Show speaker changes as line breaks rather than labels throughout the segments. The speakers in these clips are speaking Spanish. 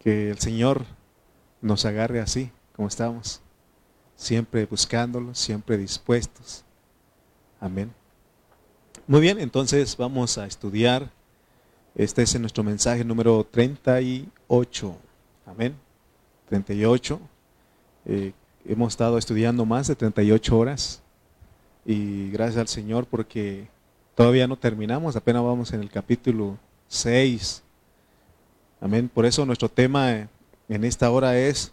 Que el Señor nos agarre así, como estamos, siempre buscándolo, siempre dispuestos. Amén. Muy bien, entonces vamos a estudiar. Este es nuestro mensaje número 38. Amén. 38. Eh, hemos estado estudiando más de 38 horas y gracias al Señor porque todavía no terminamos, apenas vamos en el capítulo 6. Amén. Por eso nuestro tema en esta hora es,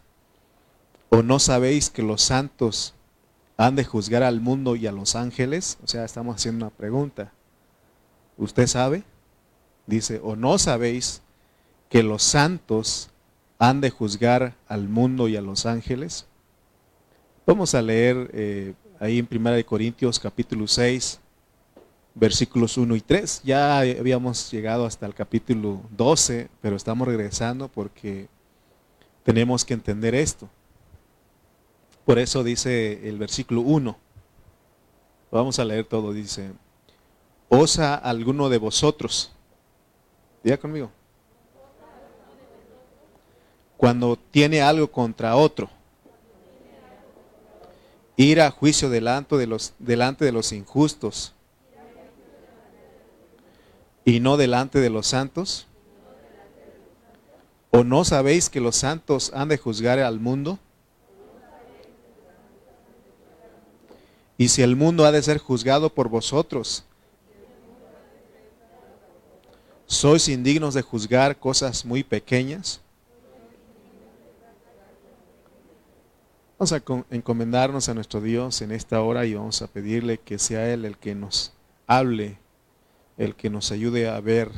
¿o no sabéis que los santos han de juzgar al mundo y a los ángeles? O sea, estamos haciendo una pregunta. ¿Usted sabe? Dice, ¿o no sabéis que los santos han de juzgar al mundo y a los ángeles? Vamos a leer eh, ahí en 1 Corintios capítulo 6, versículos 1 y 3. Ya habíamos llegado hasta el capítulo 12, pero estamos regresando porque tenemos que entender esto. Por eso dice el versículo 1. Vamos a leer todo. Dice, ¿osa alguno de vosotros? Diga conmigo. Cuando tiene algo contra otro, ir a juicio delante de los, delante de los injustos y no delante de los santos? ¿O no sabéis que los santos han de juzgar al mundo? Y si el mundo ha de ser juzgado por vosotros, ¿sois indignos de juzgar cosas muy pequeñas? Vamos a encomendarnos a nuestro Dios en esta hora y vamos a pedirle que sea Él el que nos hable el que nos ayude a ver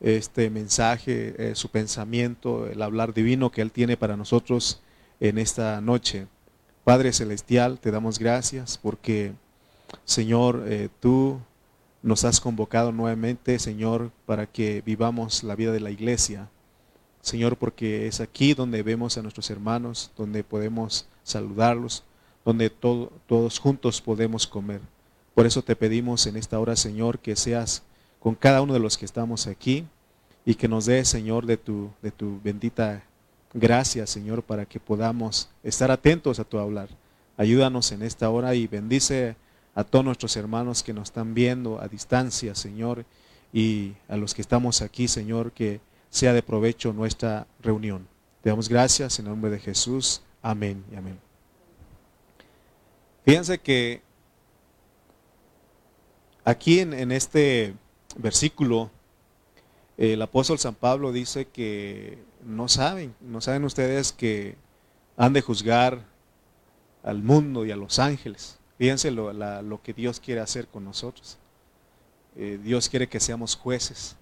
este mensaje, eh, su pensamiento, el hablar divino que Él tiene para nosotros en esta noche. Padre Celestial, te damos gracias porque, Señor, eh, tú nos has convocado nuevamente, Señor, para que vivamos la vida de la iglesia. Señor, porque es aquí donde vemos a nuestros hermanos, donde podemos saludarlos, donde todos juntos podemos comer. Por eso te pedimos en esta hora, Señor, que seas con cada uno de los que estamos aquí y que nos des, Señor, de tu, de tu bendita gracia, Señor, para que podamos estar atentos a tu hablar. Ayúdanos en esta hora y bendice a todos nuestros hermanos que nos están viendo a distancia, Señor, y a los que estamos aquí, Señor, que sea de provecho nuestra reunión. Te damos gracias en nombre de Jesús. Amén y amén. Fíjense que Aquí en, este versículo, el apóstol San Pablo dice que no saben, no saben ustedes que han de juzgar al mundo y a los ángeles. Fíjense lo, lo que Dios quiere hacer con nosotros. Eh, Dios quiere que seamos jueces.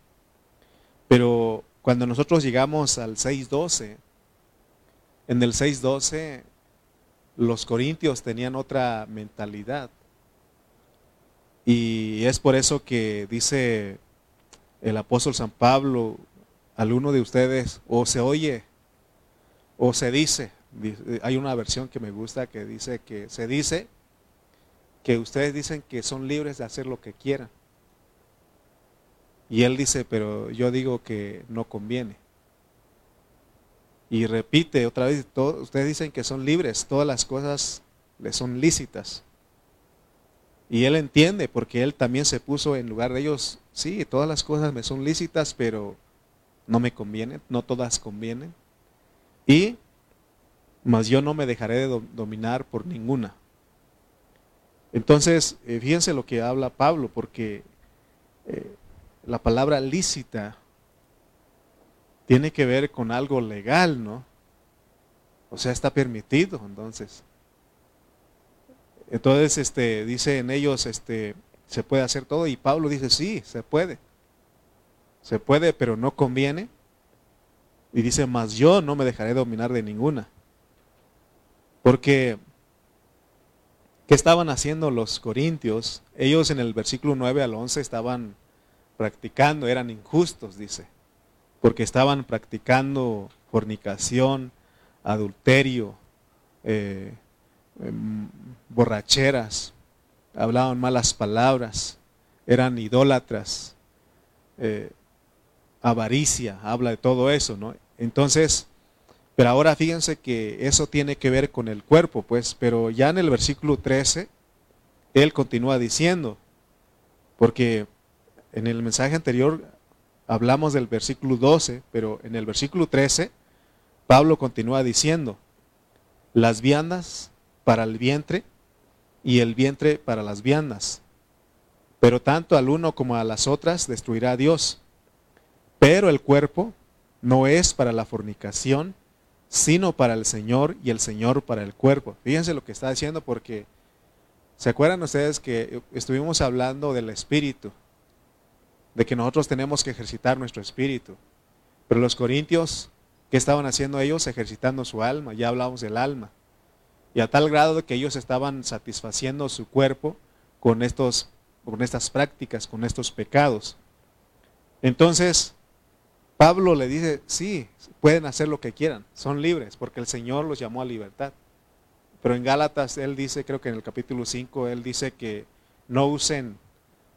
Pero cuando nosotros llegamos al 6.12, en el 6.12 los corintios tenían otra mentalidad. Y es por eso que dice el apóstol San Pablo, al uno de ustedes, o se oye, o se dice, hay una versión que me gusta que dice que se dice que ustedes dicen que son libres de hacer lo que quieran. Y él dice, pero yo digo que no conviene. Y repite otra vez, ustedes dicen que son libres, todas las cosas les son lícitas. Y él entiende porque él también se puso en lugar de ellos, sí, todas las cosas me son lícitas, pero no me convienen, no todas convienen. Y, mas yo no me dejaré de dominar por ninguna. Entonces, eh, fíjense lo que habla Pablo, porque eh, la palabra lícita tiene que ver con algo legal, ¿no? O sea, está permitido, entonces. Entonces, este, dice en ellos, este, se puede hacer todo. Y Pablo dice, sí, se puede. Se puede, pero no conviene. Y dice, mas yo no me dejaré dominar de ninguna. Porque, ¿qué estaban haciendo los corintios? Ellos en el versículo 9 al 11 estaban practicando, eran injustos, dice. Porque estaban practicando fornicación, adulterio, eh, Em, borracheras, hablaban malas palabras, eran idólatras, eh, avaricia, habla de todo eso, ¿no? entonces, pero ahora fíjense que eso tiene que ver con el cuerpo, pues, pero ya en el versículo 13, él continúa diciendo, porque en el mensaje anterior hablamos del versículo 12, pero en el versículo 13, Pablo continúa diciendo, las viandas para el vientre y el vientre para las viandas. Pero tanto al uno como a las otras destruirá Dios. Pero el cuerpo no es para la fornicación, sino para el Señor y el Señor para el cuerpo. Fíjense lo que está diciendo porque ¿se acuerdan ustedes que estuvimos hablando del espíritu? De que nosotros tenemos que ejercitar nuestro espíritu. Pero los corintios, ¿qué estaban haciendo ellos? Ejercitando su alma. Ya hablamos del alma. Y a tal grado que ellos estaban satisfaciendo su cuerpo con, estos, con estas prácticas, con estos pecados. Entonces, Pablo le dice, sí, pueden hacer lo que quieran, son libres, porque el Señor los llamó a libertad. Pero en Gálatas él dice, creo que en el capítulo 5, él dice que no usen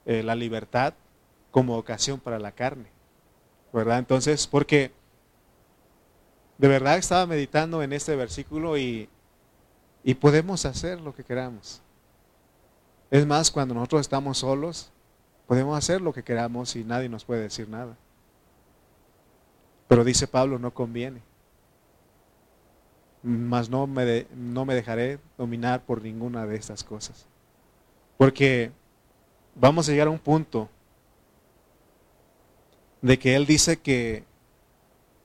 eh, la libertad como ocasión para la carne. ¿Verdad? Entonces, porque de verdad estaba meditando en este versículo y, y podemos hacer lo que queramos. Es más, cuando nosotros estamos solos, podemos hacer lo que queramos y nadie nos puede decir nada. Pero dice Pablo, no conviene. Mas no me, no me dejaré dominar por ninguna de estas cosas. Porque vamos a llegar a un punto de que Él dice que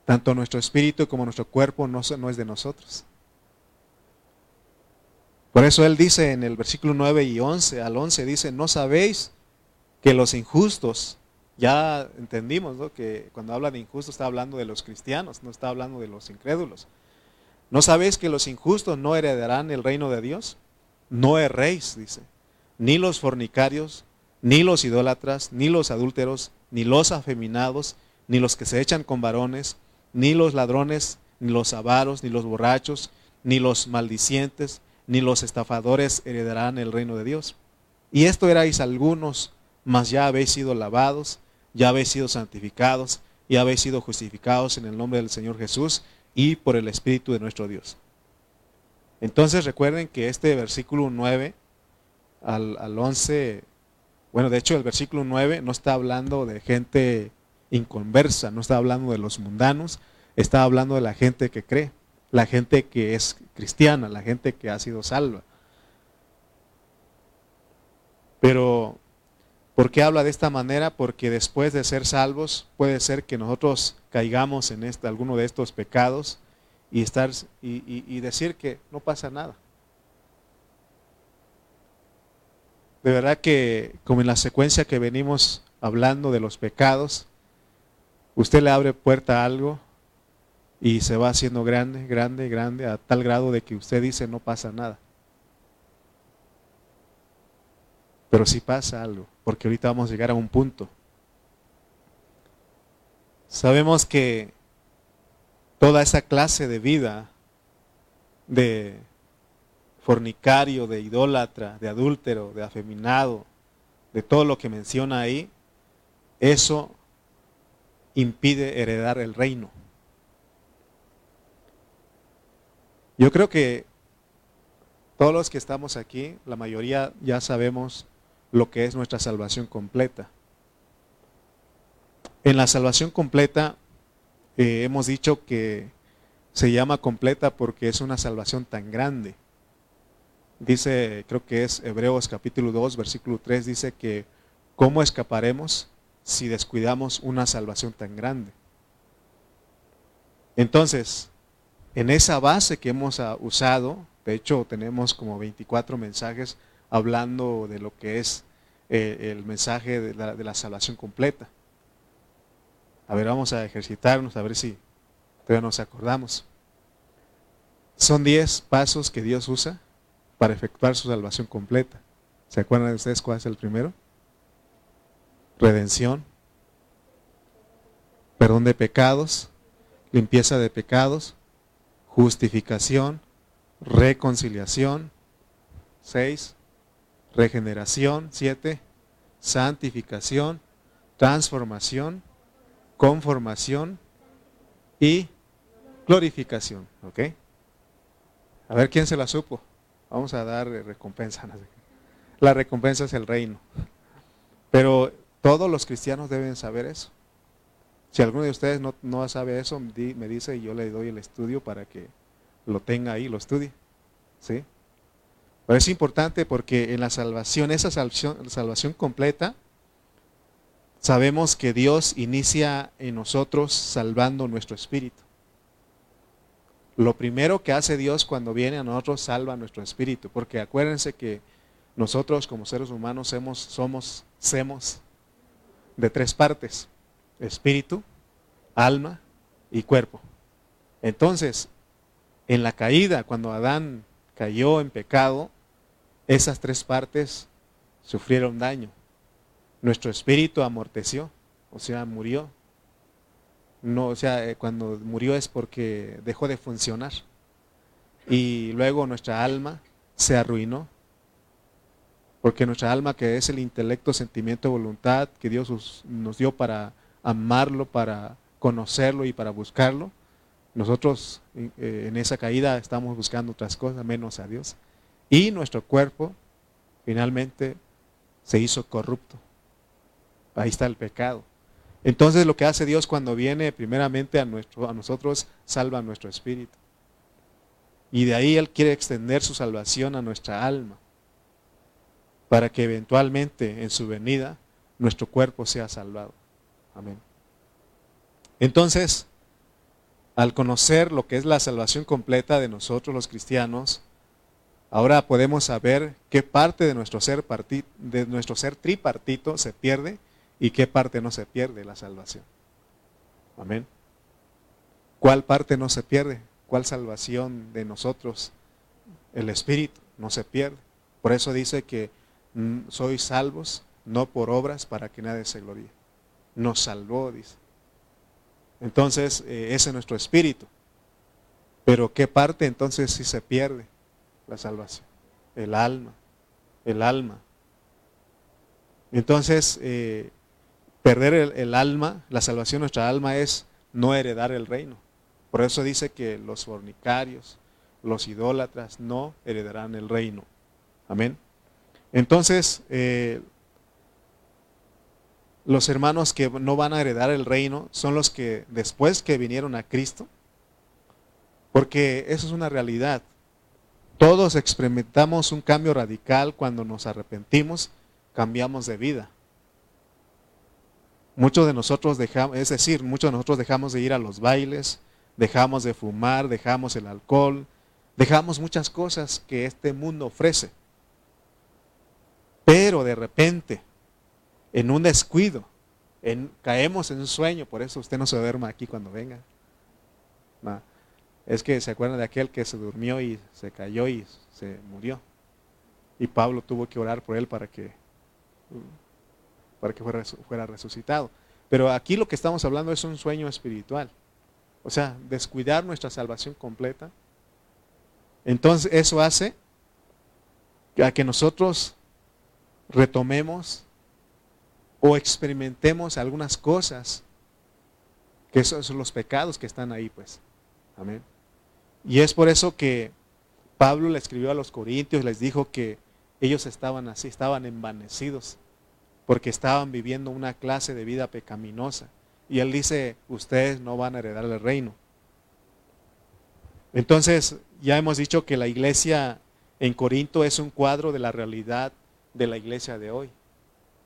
tanto nuestro espíritu como nuestro cuerpo no, no es de nosotros. Por eso Él dice en el versículo 9 y 11, al 11 dice, no sabéis que los injustos ya entendimos que cuando habla de injusto está hablando de los cristianos, no está hablando de los incrédulos. ¿No sabéis que los injustos no heredarán el reino de Dios? No erréis, dice. Ni los fornicarios, ni los idólatras, ni los adúlteros, ni los afeminados, ni los que se echan con varones, ni los ladrones, ni los avaros, ni los borrachos, ni los maldicientes, ni los estafadores heredarán el reino de Dios. Y esto erais algunos, mas ya habéis sido lavados, ya habéis sido santificados, ya habéis sido justificados en el nombre del Señor Jesús y por el Espíritu de nuestro Dios. Entonces recuerden que este versículo 9 al, al 11, bueno, de hecho el versículo 9 no está hablando de gente inconversa, no está hablando de los mundanos, está hablando de la gente que cree, la gente que es cristiana, la gente que ha sido salva. Pero ¿Por qué habla de esta manera? Porque después de ser salvos puede ser que nosotros caigamos en este, alguno de estos pecados y, estar, y, decir que no pasa nada. De verdad que como en la secuencia que venimos hablando de los pecados, usted le abre puerta a algo y se va haciendo grande, grande, grande, a tal grado de que usted dice no pasa nada. Pero sí pasa algo, porque ahorita vamos a llegar a un punto. Sabemos que toda esa clase de vida de fornicario, de idólatra, de adúltero, de afeminado, de todo lo que menciona ahí, eso impide heredar el reino. Yo creo que todos los que estamos aquí, la mayoría ya sabemos lo que es nuestra salvación completa. En la salvación completa eh, hemos dicho que se llama completa porque es una salvación tan grande. Dice, creo que es Hebreos capítulo 2, versículo 3, dice que ¿cómo escaparemos si descuidamos una salvación tan grande? Entonces, en esa base que hemos ah, usado, de hecho tenemos como 24 mensajes hablando de lo que es eh, el mensaje de la, salvación completa. A ver, vamos a ejercitarnos, a ver si todavía nos acordamos. Son 10 pasos que Dios usa para efectuar su salvación completa. ¿Se acuerdan de ustedes cuál es el primero? Redención, perdón de pecados, limpieza de pecados, justificación, reconciliación. 6 regeneración, siete, santificación, transformación, conformación y glorificación. ¿Ok? A ver quién se la supo. Vamos a dar recompensa. La recompensa es el reino. Pero todos los cristianos deben saber eso. Si alguno de ustedes no, sabe eso, me dice y yo le doy el estudio para que lo tenga ahí, lo estudie. ¿Sí? Pero es importante porque en la salvación, esa salvación, salvación completa, sabemos que Dios inicia en nosotros salvando nuestro espíritu. Lo primero que hace Dios cuando viene a nosotros salva nuestro espíritu, porque acuérdense que nosotros como seres humanos somos, somos, somos de tres partes, espíritu, alma y cuerpo. Entonces, en la caída, cuando Adán cayó en pecado, esas tres partes sufrieron daño. Nuestro espíritu amorteció, o sea, murió. No, o sea, eh, cuando murió es porque dejó de funcionar. Y luego nuestra alma se arruinó. Porque nuestra alma, que es el intelecto, sentimiento, voluntad que Dios nos dio para amarlo, para conocerlo y para buscarlo, nosotros eh, en esa caída estamos buscando otras cosas menos a Dios. Y nuestro cuerpo finalmente se hizo corrupto. Ahí está el pecado. Entonces lo que hace Dios cuando viene primeramente a, nuestro, a nosotros, salva nuestro espíritu. Y de ahí Él quiere extender su salvación a nuestra alma, para que eventualmente en su venida nuestro cuerpo sea salvado. Amén. Entonces, al conocer lo que es la salvación completa de nosotros los cristianos, ahora podemos saber qué parte de nuestro ser, de nuestro ser tripartito se pierde y qué parte no se pierde la salvación. Amén. ¿Cuál parte no se pierde? ¿Cuál salvación de nosotros? El Espíritu no se pierde. Por eso dice que mm, sois salvos no por obras para que nadie se gloríe. Nos salvó, dice. Entonces, eh, ese es nuestro espíritu. Pero ¿qué parte entonces si se pierde la salvación? El alma, el alma. Entonces, eh, perder el, alma, la salvación de nuestra alma es no heredar el reino. Por eso dice que los fornicarios, los idólatras no heredarán el reino. Amén. Entonces, eh, los hermanos que no van a heredar el reino son los que después que vinieron a Cristo, porque eso es una realidad. Todos experimentamos un cambio radical cuando nos arrepentimos, cambiamos de vida. Muchos de nosotros dejamos, es decir, muchos de nosotros dejamos de ir a los bailes, dejamos de fumar, dejamos el alcohol, dejamos muchas cosas que este mundo ofrece. Pero de repente en un descuido, en, caemos en un sueño, por eso usted no se duerma aquí cuando venga. Es que se acuerdan de aquel que se durmió y se cayó y se murió. Y Pablo tuvo que orar por él para que, para que fuera, fuera resucitado. Pero aquí lo que estamos hablando es un sueño espiritual. O sea, descuidar nuestra salvación completa. Entonces eso hace a que nosotros retomemos o experimentemos algunas cosas, que esos son los pecados que están ahí, pues. Amén. Y es por eso que Pablo le escribió a los corintios les dijo que ellos estaban así, estaban envanecidos, porque estaban viviendo una clase de vida pecaminosa. Y él dice, ustedes no van a heredar el reino. Entonces, ya hemos dicho que la iglesia en Corinto es un cuadro de la realidad de la iglesia de hoy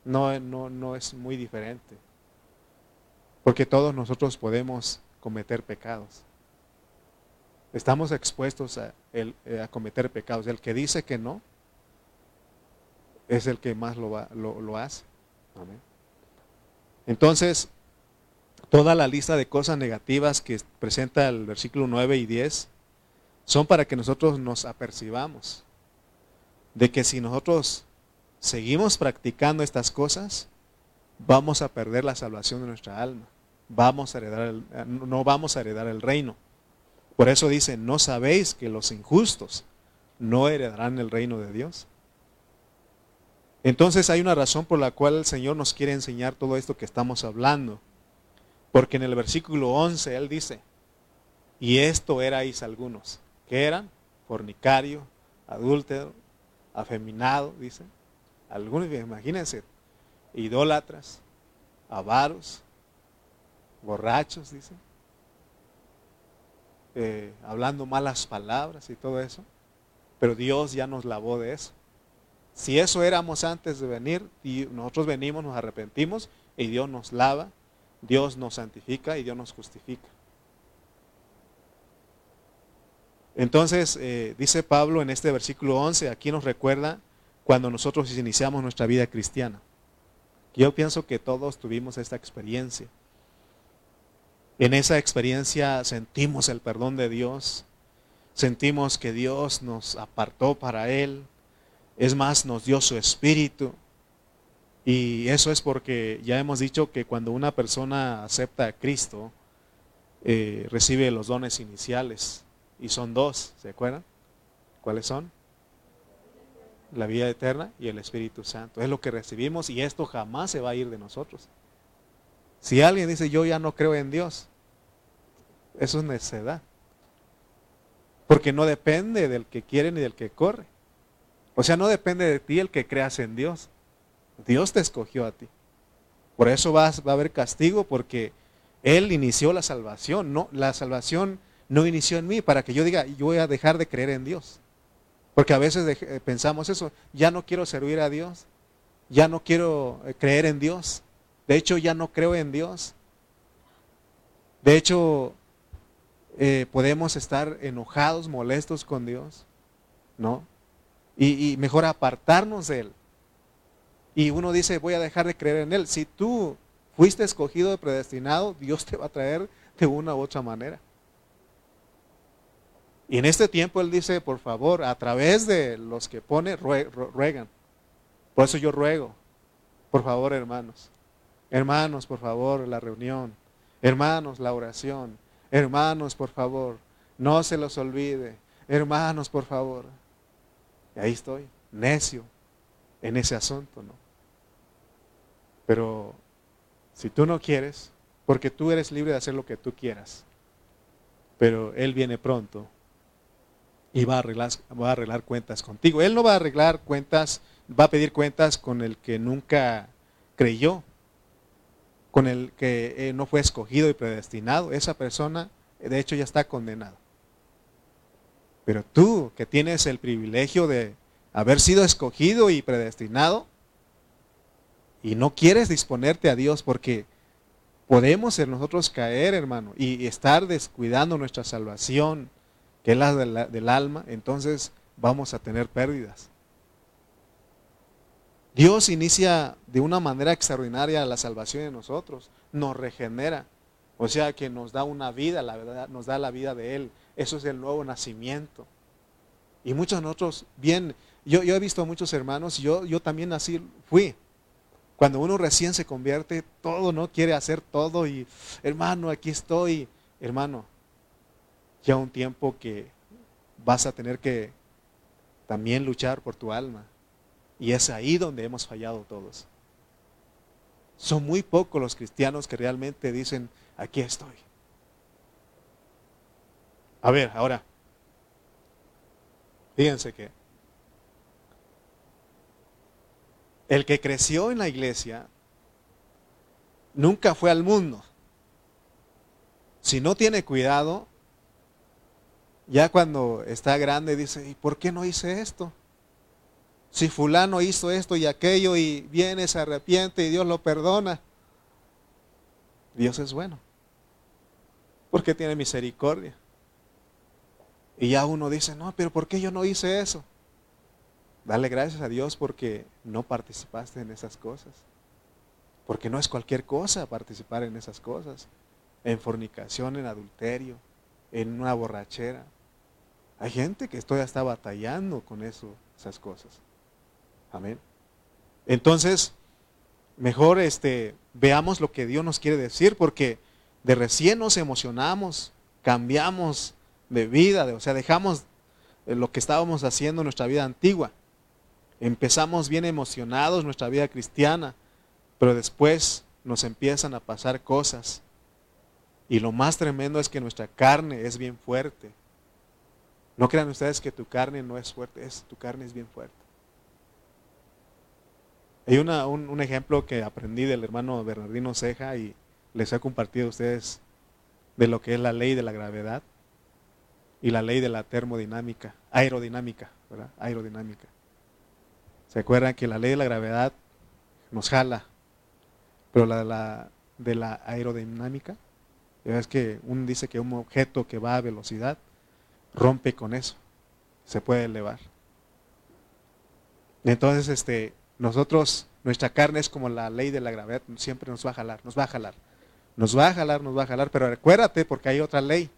no, no, no es muy diferente. Porque todos nosotros podemos cometer pecados. Estamos expuestos a, eh, a cometer pecados. El que dice que no es el que más lo, lo, hace. Entonces, toda la lista de cosas negativas que presenta el versículo 9 y 10 son para que nosotros nos apercibamos de que si nosotros seguimos practicando estas cosas, vamos a perder la salvación de nuestra alma. Vamos a heredar no vamos a heredar el reino. Por eso dice, ¿no sabéis que los injustos no heredarán el reino de Dios? Entonces hay una razón por la cual el Señor nos quiere enseñar todo esto que estamos hablando. Porque en el versículo 11 Él dice, Y esto erais algunos, que eran fornicario, adúltero, afeminado, dice. Algunos, imagínense, idólatras, avaros, borrachos, dice. Eh, hablando malas palabras y todo eso. Pero Dios ya nos lavó de eso. Si eso éramos antes de venir, y nosotros venimos, nos arrepentimos, y Dios nos lava, Dios nos santifica y Dios nos justifica. Entonces, eh, dice Pablo en este versículo 11, aquí nos recuerda cuando nosotros iniciamos nuestra vida cristiana. Yo pienso que todos tuvimos esta experiencia. En esa experiencia sentimos el perdón de Dios, sentimos que Dios nos apartó para Él, es más, nos dio su espíritu. Y eso es porque ya hemos dicho que cuando una persona acepta a Cristo, eh, recibe los dones iniciales. Y son dos, ¿se acuerdan? ¿Cuáles son? La vida eterna y el Espíritu Santo. Es lo que recibimos y esto jamás se va a ir de nosotros. Si alguien dice yo ya no creo en Dios, eso es necedad. Porque no depende del que quiere ni del que corre. O sea, no depende de ti el que creas en Dios. Dios te escogió a ti. Por eso va, va a haber castigo porque Él inició la salvación. No, la salvación no inició en mí para que yo diga, yo voy a dejar de creer en Dios. Porque a veces eh, pensamos eso, ya no quiero servir a Dios, ya no quiero eh, creer en Dios. De hecho, ya no creo en Dios. De hecho, eh, podemos estar enojados, molestos con Dios, ¿no? Y, y, mejor apartarnos de Él. Y uno dice, voy a dejar de creer en Él. Si tú fuiste escogido, predestinado, Dios te va a traer de una u otra manera. Y en este tiempo Él dice, por favor, a través de los que pone, ruegan. Por eso yo ruego, por favor, hermanos. Hermanos, por favor, la reunión. Hermanos, la oración. Hermanos, por favor, no se los olvide. Hermanos, por favor. Y ahí estoy, necio en ese asunto, ¿no? Pero si tú no quieres, porque tú eres libre de hacer lo que tú quieras, pero Él viene pronto y va a, arreglar, va a arreglar cuentas contigo. Él no va a arreglar cuentas, va a pedir cuentas con el que nunca creyó, con el que eh, no fue escogido y predestinado. Esa persona, de hecho, ya está condenado. Pero tú, que tienes el privilegio de haber sido escogido y predestinado, y no quieres disponerte a Dios porque podemos en nosotros caer, hermano, y estar descuidando nuestra salvación, que es la, del alma, entonces vamos a tener pérdidas. Dios inicia de una manera extraordinaria la salvación de nosotros, nos regenera, o sea que nos da una vida, la verdad, nos da la vida de Él. Eso es el nuevo nacimiento. Y muchos de nosotros, bien, yo, yo he visto a muchos hermanos, yo, yo también así fui. Cuando uno recién se convierte, todo no quiere hacer todo y hermano, aquí estoy, hermano, ya un tiempo que vas a tener que también luchar por tu alma. Y es ahí donde hemos fallado todos. Son muy pocos los cristianos que realmente dicen, aquí estoy. A ver, ahora, fíjense que el que creció en la iglesia nunca fue al mundo. Si no tiene cuidado, ya cuando está grande dice, ¿y por qué no hice esto? Si fulano hizo esto y aquello y viene, se arrepiente y Dios lo perdona. Dios es bueno. Porque tiene misericordia. Y ya uno dice, no, pero ¿por qué yo no hice eso? Dale gracias a Dios porque no participaste en esas cosas. Porque no es cualquier cosa participar en esas cosas. En fornicación, en adulterio, en una borrachera. Hay gente que todavía está batallando con eso, esas cosas. Amén. Entonces, mejor este, veamos lo que Dios nos quiere decir, porque de recién nos emocionamos, cambiamos de vida, o sea, dejamos lo que estábamos haciendo en nuestra vida antigua. Empezamos bien emocionados nuestra vida cristiana, pero después nos empiezan a pasar cosas Y lo más tremendo es que nuestra carne es bien fuerte. No crean ustedes que tu carne no es fuerte, es, tu carne es bien fuerte. Hay una, un, ejemplo que aprendí del hermano Bernardino Ceja y les he compartido a ustedes de lo que es la ley de la gravedad y la ley de la termodinámica, aerodinámica, ¿verdad? Aerodinámica. ¿Se acuerdan que la ley de la gravedad nos jala, pero la de la, de la aerodinámica, es que uno dice que un objeto que va a velocidad rompe con eso, se puede elevar. Entonces, este, nosotros, nuestra carne es como la ley de la gravedad, siempre nos va a jalar, nos va a jalar, nos va a jalar, nos va a jalar, pero recuérdate porque hay otra ley,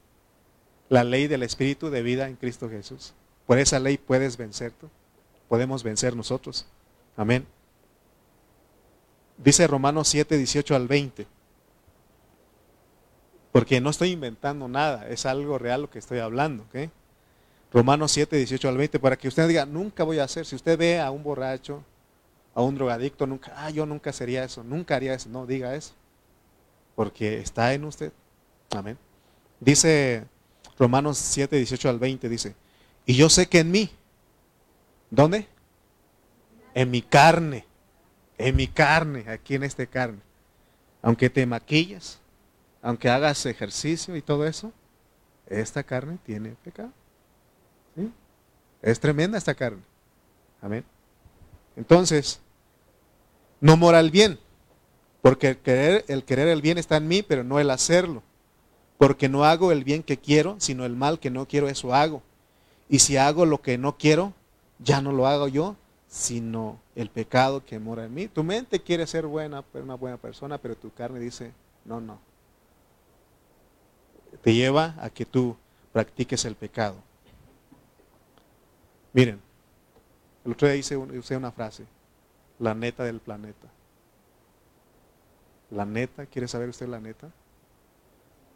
la ley del Espíritu de vida en Cristo Jesús. Por esa ley puedes vencer tú, podemos vencer nosotros. Amén. Dice Romanos 7, 18 al 20. Porque no estoy inventando nada, es algo real lo que estoy hablando. Romanos 7, 18 al 20, para que usted diga, nunca voy a hacer. Si usted ve a un borracho, a un drogadicto, nunca, ah, yo nunca sería eso, nunca haría eso. No, diga eso. Porque está en usted. Amén. Dice Romanos 7, 18 al 20, dice, y yo sé que en mí, ¿dónde? En mi carne, en mi carne, aquí en este carne. Aunque te maquillas, aunque hagas ejercicio y todo eso, esta carne tiene pecado. Es tremenda esta carne. Amén. Entonces, no mora el bien, porque el querer, el querer el bien está en mí, pero no el hacerlo. Porque no hago el bien que quiero, sino el mal que no quiero, eso hago. Y si hago lo que no quiero, ya no lo hago yo, sino el pecado que mora en mí. Tu mente quiere ser buena, una buena persona, pero tu carne dice, no, no, te lleva a que tú practiques el pecado. Miren, el otro día hice, usé una frase, la neta del planeta. La neta, ¿quiere saber usted la neta?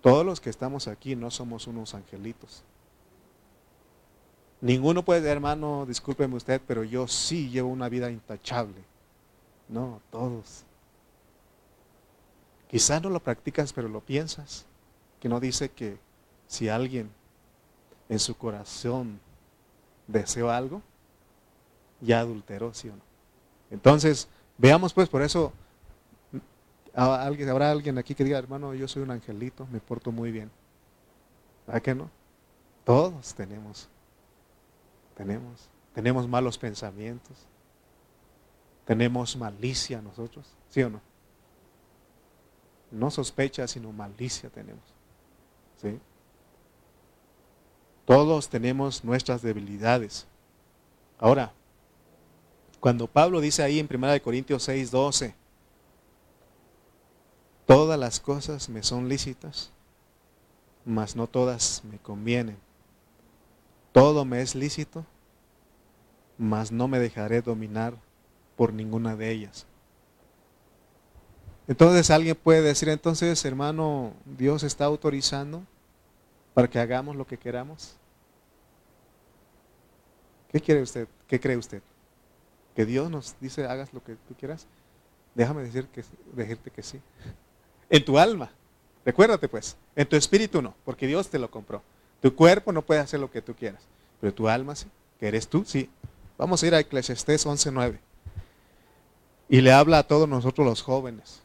Todos los que estamos aquí no somos unos angelitos. Ninguno puede, hermano, discúlpeme usted, pero yo sí llevo una vida intachable. No, todos. Quizás no lo practicas, pero lo piensas que no dice que si alguien en su corazón deseó algo, ya adulteró, ¿sí o no? Entonces, veamos pues, por eso, habrá alguien aquí que diga, hermano, yo soy un angelito, me porto muy bien. ¿Verdad que no? Todos tenemos, tenemos, tenemos malos pensamientos, tenemos malicia nosotros, ¿sí o no? No sospecha, sino malicia tenemos. Todos tenemos nuestras debilidades. Ahora, cuando Pablo dice ahí en 1 Corintios 6, 12, todas las cosas me son lícitas, mas no todas me convienen. Todo me es lícito, mas no me dejaré dominar por ninguna de ellas. Entonces alguien puede decir, entonces hermano, Dios está autorizando para que hagamos lo que queramos. ¿Qué quiere usted? ¿Qué cree usted? ¿Que Dios nos dice hagas lo que tú quieras? Déjame decir que, decirte que sí. En tu alma. Recuérdate pues, en tu espíritu no, porque Dios te lo compró. Tu cuerpo no puede hacer lo que tú quieras, pero tu alma sí, que eres tú, sí. Vamos a ir a Eclesiastés 11.9. Y le habla a todos nosotros los jóvenes.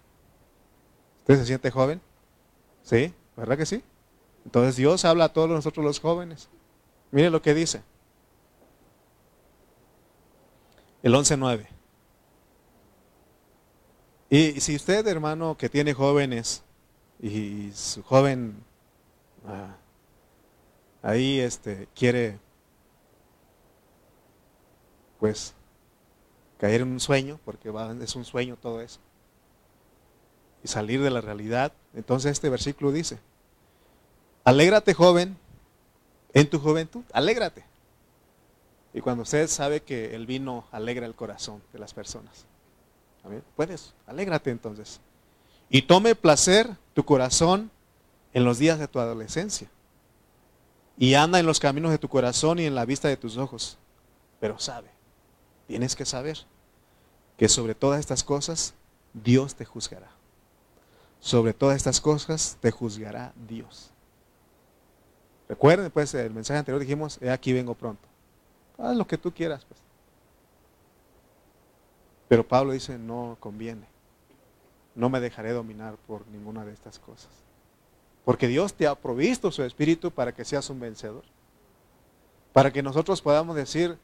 ¿Usted se siente joven? ¿Sí? ¿Verdad que sí? Entonces Dios habla a todos nosotros los jóvenes. Mire lo que dice. El 11.9. Y si usted, hermano, que tiene jóvenes y su joven ah, ahí este, quiere, pues, caer en un sueño, porque es un sueño todo eso y salir de la realidad. Entonces este versículo dice, alégrate joven en tu juventud, alégrate. Y cuando usted sabe que el vino alegra el corazón de las personas, puedes, alégrate entonces. Y tome placer tu corazón en los días de tu adolescencia. Y anda en los caminos de tu corazón y en la vista de tus ojos. Pero sabe, tienes que saber que sobre todas estas cosas Dios te juzgará. Sobre todas estas cosas te juzgará Dios. Recuerden, pues, el mensaje anterior dijimos, he aquí vengo pronto. Haz lo que tú quieras, pues. Pero Pablo dice, no conviene. No me dejaré dominar por ninguna de estas cosas. Porque Dios te ha provisto su espíritu para que seas un vencedor. Para que nosotros podamos decir,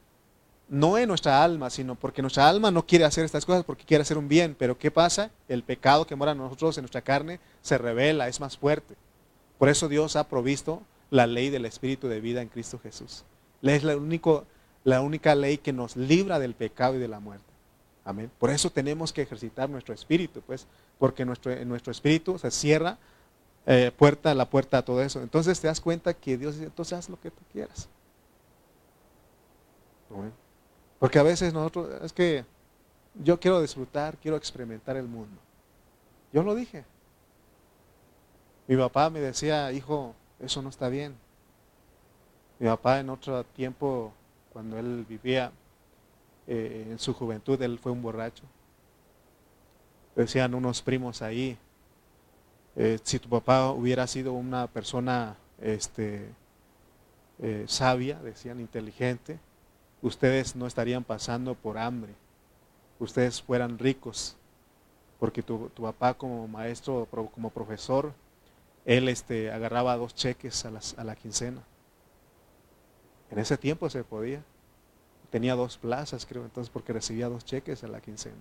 no en nuestra alma, sino porque nuestra alma no quiere hacer estas cosas porque quiere hacer un bien. Pero ¿qué pasa? El pecado que mora en nosotros, en nuestra carne, se revela, es más fuerte. Por eso Dios ha provisto la ley del espíritu de vida en Cristo Jesús. Es la, la única ley que nos libra del pecado y de la muerte. Amén. Por eso tenemos que ejercitar nuestro espíritu, pues, porque nuestro, en nuestro espíritu se cierra eh, puerta, la puerta a todo eso. Entonces te das cuenta que Dios dice, entonces haz lo que tú quieras. Porque a veces nosotros, es que yo quiero disfrutar, quiero experimentar el mundo. Yo lo dije. Mi papá me decía, hijo, eso no está bien. Mi papá en otro tiempo, cuando él vivía eh, en su juventud, él fue un borracho. Decían unos primos ahí, eh, si tu papá hubiera sido una persona este, eh, sabia, decían inteligente, ustedes no estarían pasando por hambre, ustedes fueran ricos, porque tu, papá como maestro, como profesor, él este, agarraba dos cheques a, a la quincena. En ese tiempo se podía. Tenía dos plazas, creo, entonces porque recibía dos cheques a la quincena.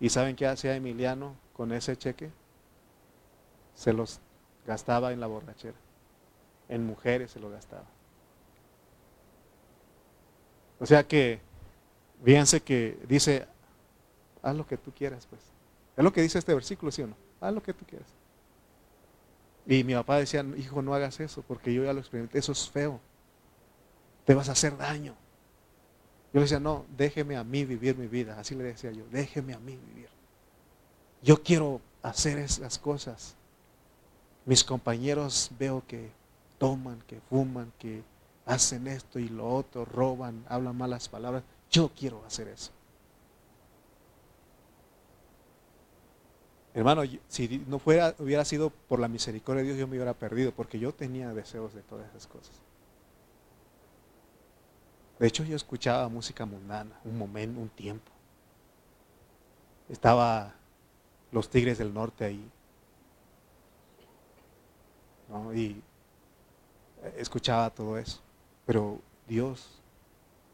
¿Y saben qué hacía Emiliano con ese cheque? Se los gastaba en la borrachera. En mujeres se lo gastaba. O sea que, fíjense que dice, haz lo que tú quieras, pues. Es lo que dice este versículo, ¿sí o no? Haz lo que tú quieras. Y mi papá decía, hijo, no hagas eso, porque yo ya lo experimenté, eso es feo. Te vas a hacer daño. Yo le decía, no, déjeme a mí vivir mi vida. Así le decía yo, déjeme a mí vivir. Yo quiero hacer esas cosas. Mis compañeros veo que toman, que fuman, que hacen esto y lo otro, roban, hablan malas palabras. Yo quiero hacer eso. Hermano, si no fuera, hubiera sido por la misericordia de Dios, yo me hubiera perdido, porque yo tenía deseos de todas esas cosas. De hecho, yo escuchaba música mundana, un momento, un tiempo. Estaba los Tigres del Norte ahí. Y escuchaba todo eso. Pero Dios,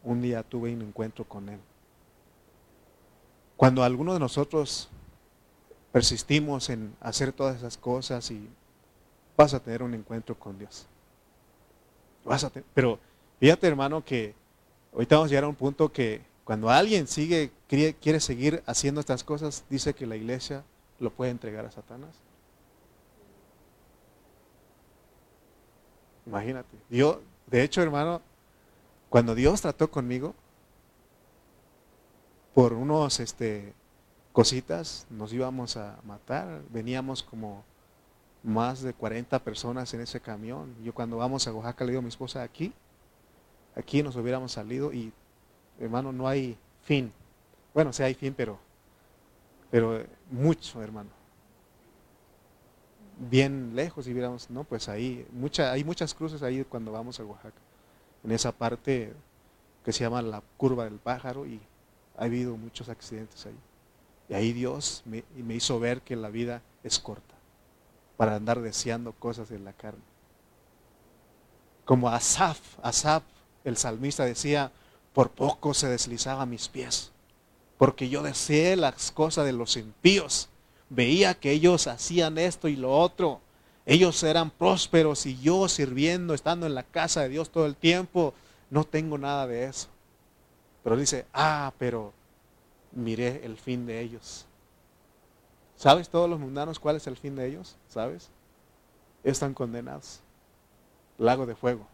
un día tuve un encuentro con Él. Cuando alguno de nosotros persistimos en hacer todas esas cosas y vas a tener un encuentro con Dios. Vas a pero fíjate hermano que ahorita vamos a llegar a un punto que cuando alguien sigue, quiere, seguir haciendo estas cosas, dice que la iglesia lo puede entregar a Satanás. Imagínate. Dios, de hecho, hermano, cuando Dios trató conmigo, por unos este, cositas, nos íbamos a matar. Veníamos como más de 40 personas en ese camión. Yo cuando vamos a Oaxaca le digo a mi esposa, aquí, aquí nos hubiéramos salido y hermano, no hay fin. Bueno, sí hay fin, pero, pero mucho, hermano. Bien lejos y viéramos, no, pues ahí, mucha, hay muchas cruces ahí cuando vamos a Oaxaca. En esa parte que se llama la curva del pájaro y ha habido muchos accidentes ahí. Y ahí Dios me, me hizo ver que la vida es corta para andar deseando cosas de la carne. Como Asaf, Asaf, el salmista decía, por poco se deslizaba mis pies, porque yo deseé las cosas de los impíos. Veía que ellos hacían esto y lo otro. Ellos eran prósperos y yo sirviendo, estando en la casa de Dios todo el tiempo, no tengo nada de eso. Pero dice, ah, pero miré el fin de ellos. ¿Sabes todos los mundanos cuál es el fin de ellos? ¿Sabes? Están condenados. Lago de fuego.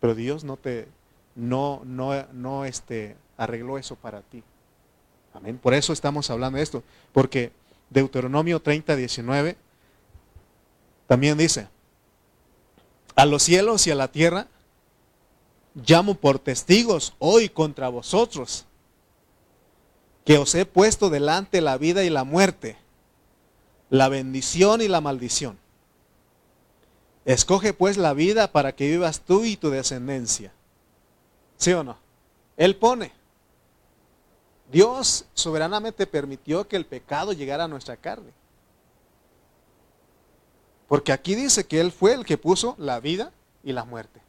Pero Dios no te no no no este arregló eso para ti. Amén. Por eso estamos hablando de esto, porque Deuteronomio 30, 19 también dice, a los cielos y a la tierra llamo por testigos hoy contra vosotros que os he puesto delante la vida y la muerte, la bendición y la maldición. Escoge pues la vida para que vivas tú y tu descendencia. ¿Sí o no? Él pone. Dios soberanamente permitió que el pecado llegara a nuestra carne. Porque aquí dice que Él fue el que puso la vida y la muerte.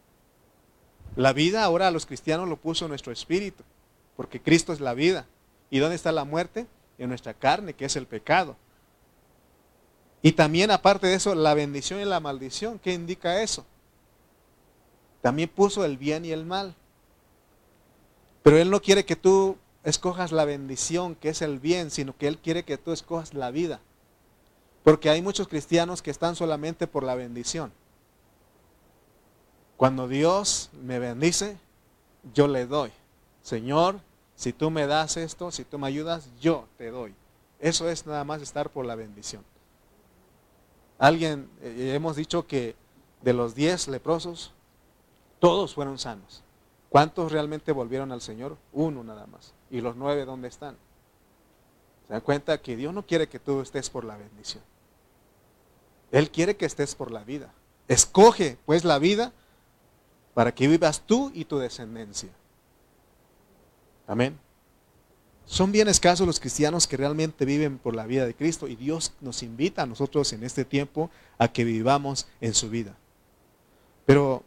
La vida ahora a los cristianos lo puso nuestro espíritu, porque Cristo es la vida. ¿Y dónde está la muerte? En nuestra carne, que es el pecado. Y también aparte de eso, la bendición y la maldición. ¿Qué indica eso? También puso el bien y el mal. Pero Él no quiere que tú escojas la bendición, que es el bien, sino que Él quiere que tú escojas la vida. Porque hay muchos cristianos que están solamente por la bendición. Cuando Dios me bendice, yo le doy. Señor, si tú me das esto, si tú me ayudas, yo te doy. Eso es nada más estar por la bendición. Alguien, eh, hemos dicho que de los diez leprosos, todos fueron sanos. ¿Cuántos realmente volvieron al Señor? Uno nada más. ¿Y los nueve dónde están? Se dan cuenta que Dios no quiere que tú estés por la bendición. Él quiere que estés por la vida. Escoge pues la vida para que vivas tú y tu descendencia. Amén. Son bien escasos los cristianos que realmente viven por la vida de Cristo y Dios nos invita a nosotros en este tiempo a que vivamos en su vida. Pero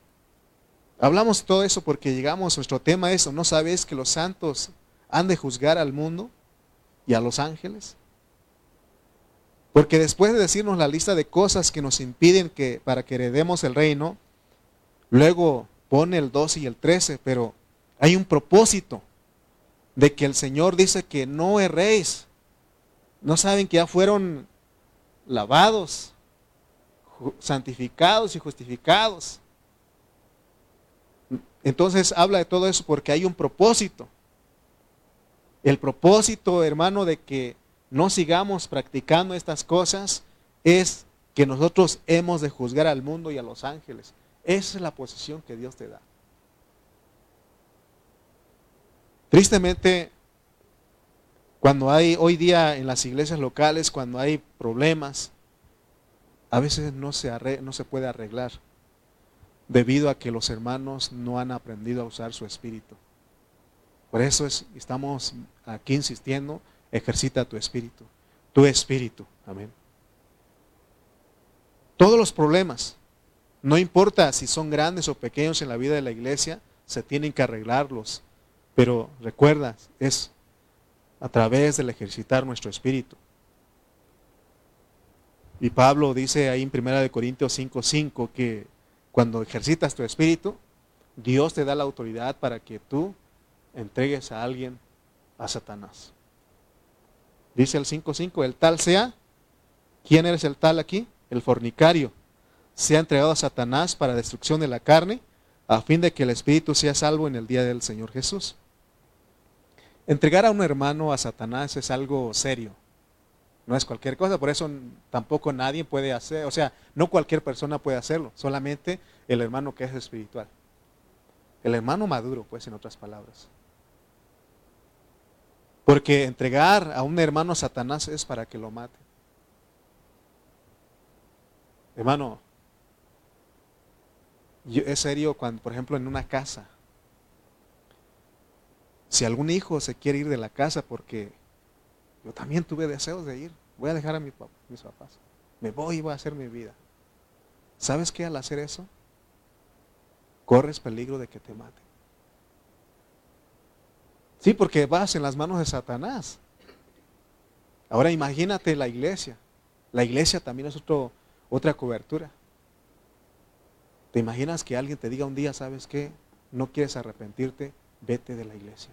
hablamos todo eso porque llegamos, nuestro tema es, ¿no sabes que los santos han de juzgar al mundo y a los ángeles? Porque después de decirnos la lista de cosas que nos impiden que para que heredemos el reino, luego pone el 12 y el 13, pero hay un propósito de que el Señor dice que no erréis. No saben que ya fueron lavados, santificados y justificados. Entonces habla de todo eso porque hay un propósito. El propósito, hermano, de que no sigamos practicando estas cosas es que nosotros hemos de juzgar al mundo y a los ángeles. Esa es la posición que Dios te da. Tristemente, cuando hay hoy día en las iglesias locales, cuando hay problemas, a veces no se, no se puede arreglar debido a que los hermanos no han aprendido a usar su espíritu. Por eso es, estamos aquí insistiendo, ejercita tu espíritu, tu espíritu. Amén. Todos los problemas, no importa si son grandes o pequeños en la vida de la iglesia, se tienen que arreglarlos pero recuerda, es a través del ejercitar nuestro espíritu. Y Pablo dice ahí en 1 Corintios 5:5 que cuando ejercitas tu espíritu, Dios te da la autoridad para que tú entregues a alguien a Satanás. Dice el 5:5, el tal sea, ¿quién eres el tal aquí? El fornicario. Sea entregado a Satanás para destrucción de la carne, a fin de que el espíritu sea salvo en el día del Señor Jesús. Entregar a un hermano a Satanás es algo serio. No es cualquier cosa, por eso tampoco nadie puede hacer, o sea, no cualquier persona puede hacerlo, solamente el hermano que es espiritual. El hermano maduro, pues, en otras palabras. Porque entregar a un hermano a Satanás es para que lo mate. Hermano, es serio cuando, por ejemplo, en una casa, si algún hijo se quiere ir de la casa porque yo también tuve deseos de ir, voy a dejar a mis papás, me voy y voy a hacer mi vida. ¿Sabes qué? Al hacer eso, corres peligro de que te maten. Sí, porque vas en las manos de Satanás. Ahora imagínate la iglesia. La iglesia también es otro, otra cobertura. ¿Te imaginas que alguien te diga un día, sabes qué? No quieres arrepentirte, vete de la iglesia.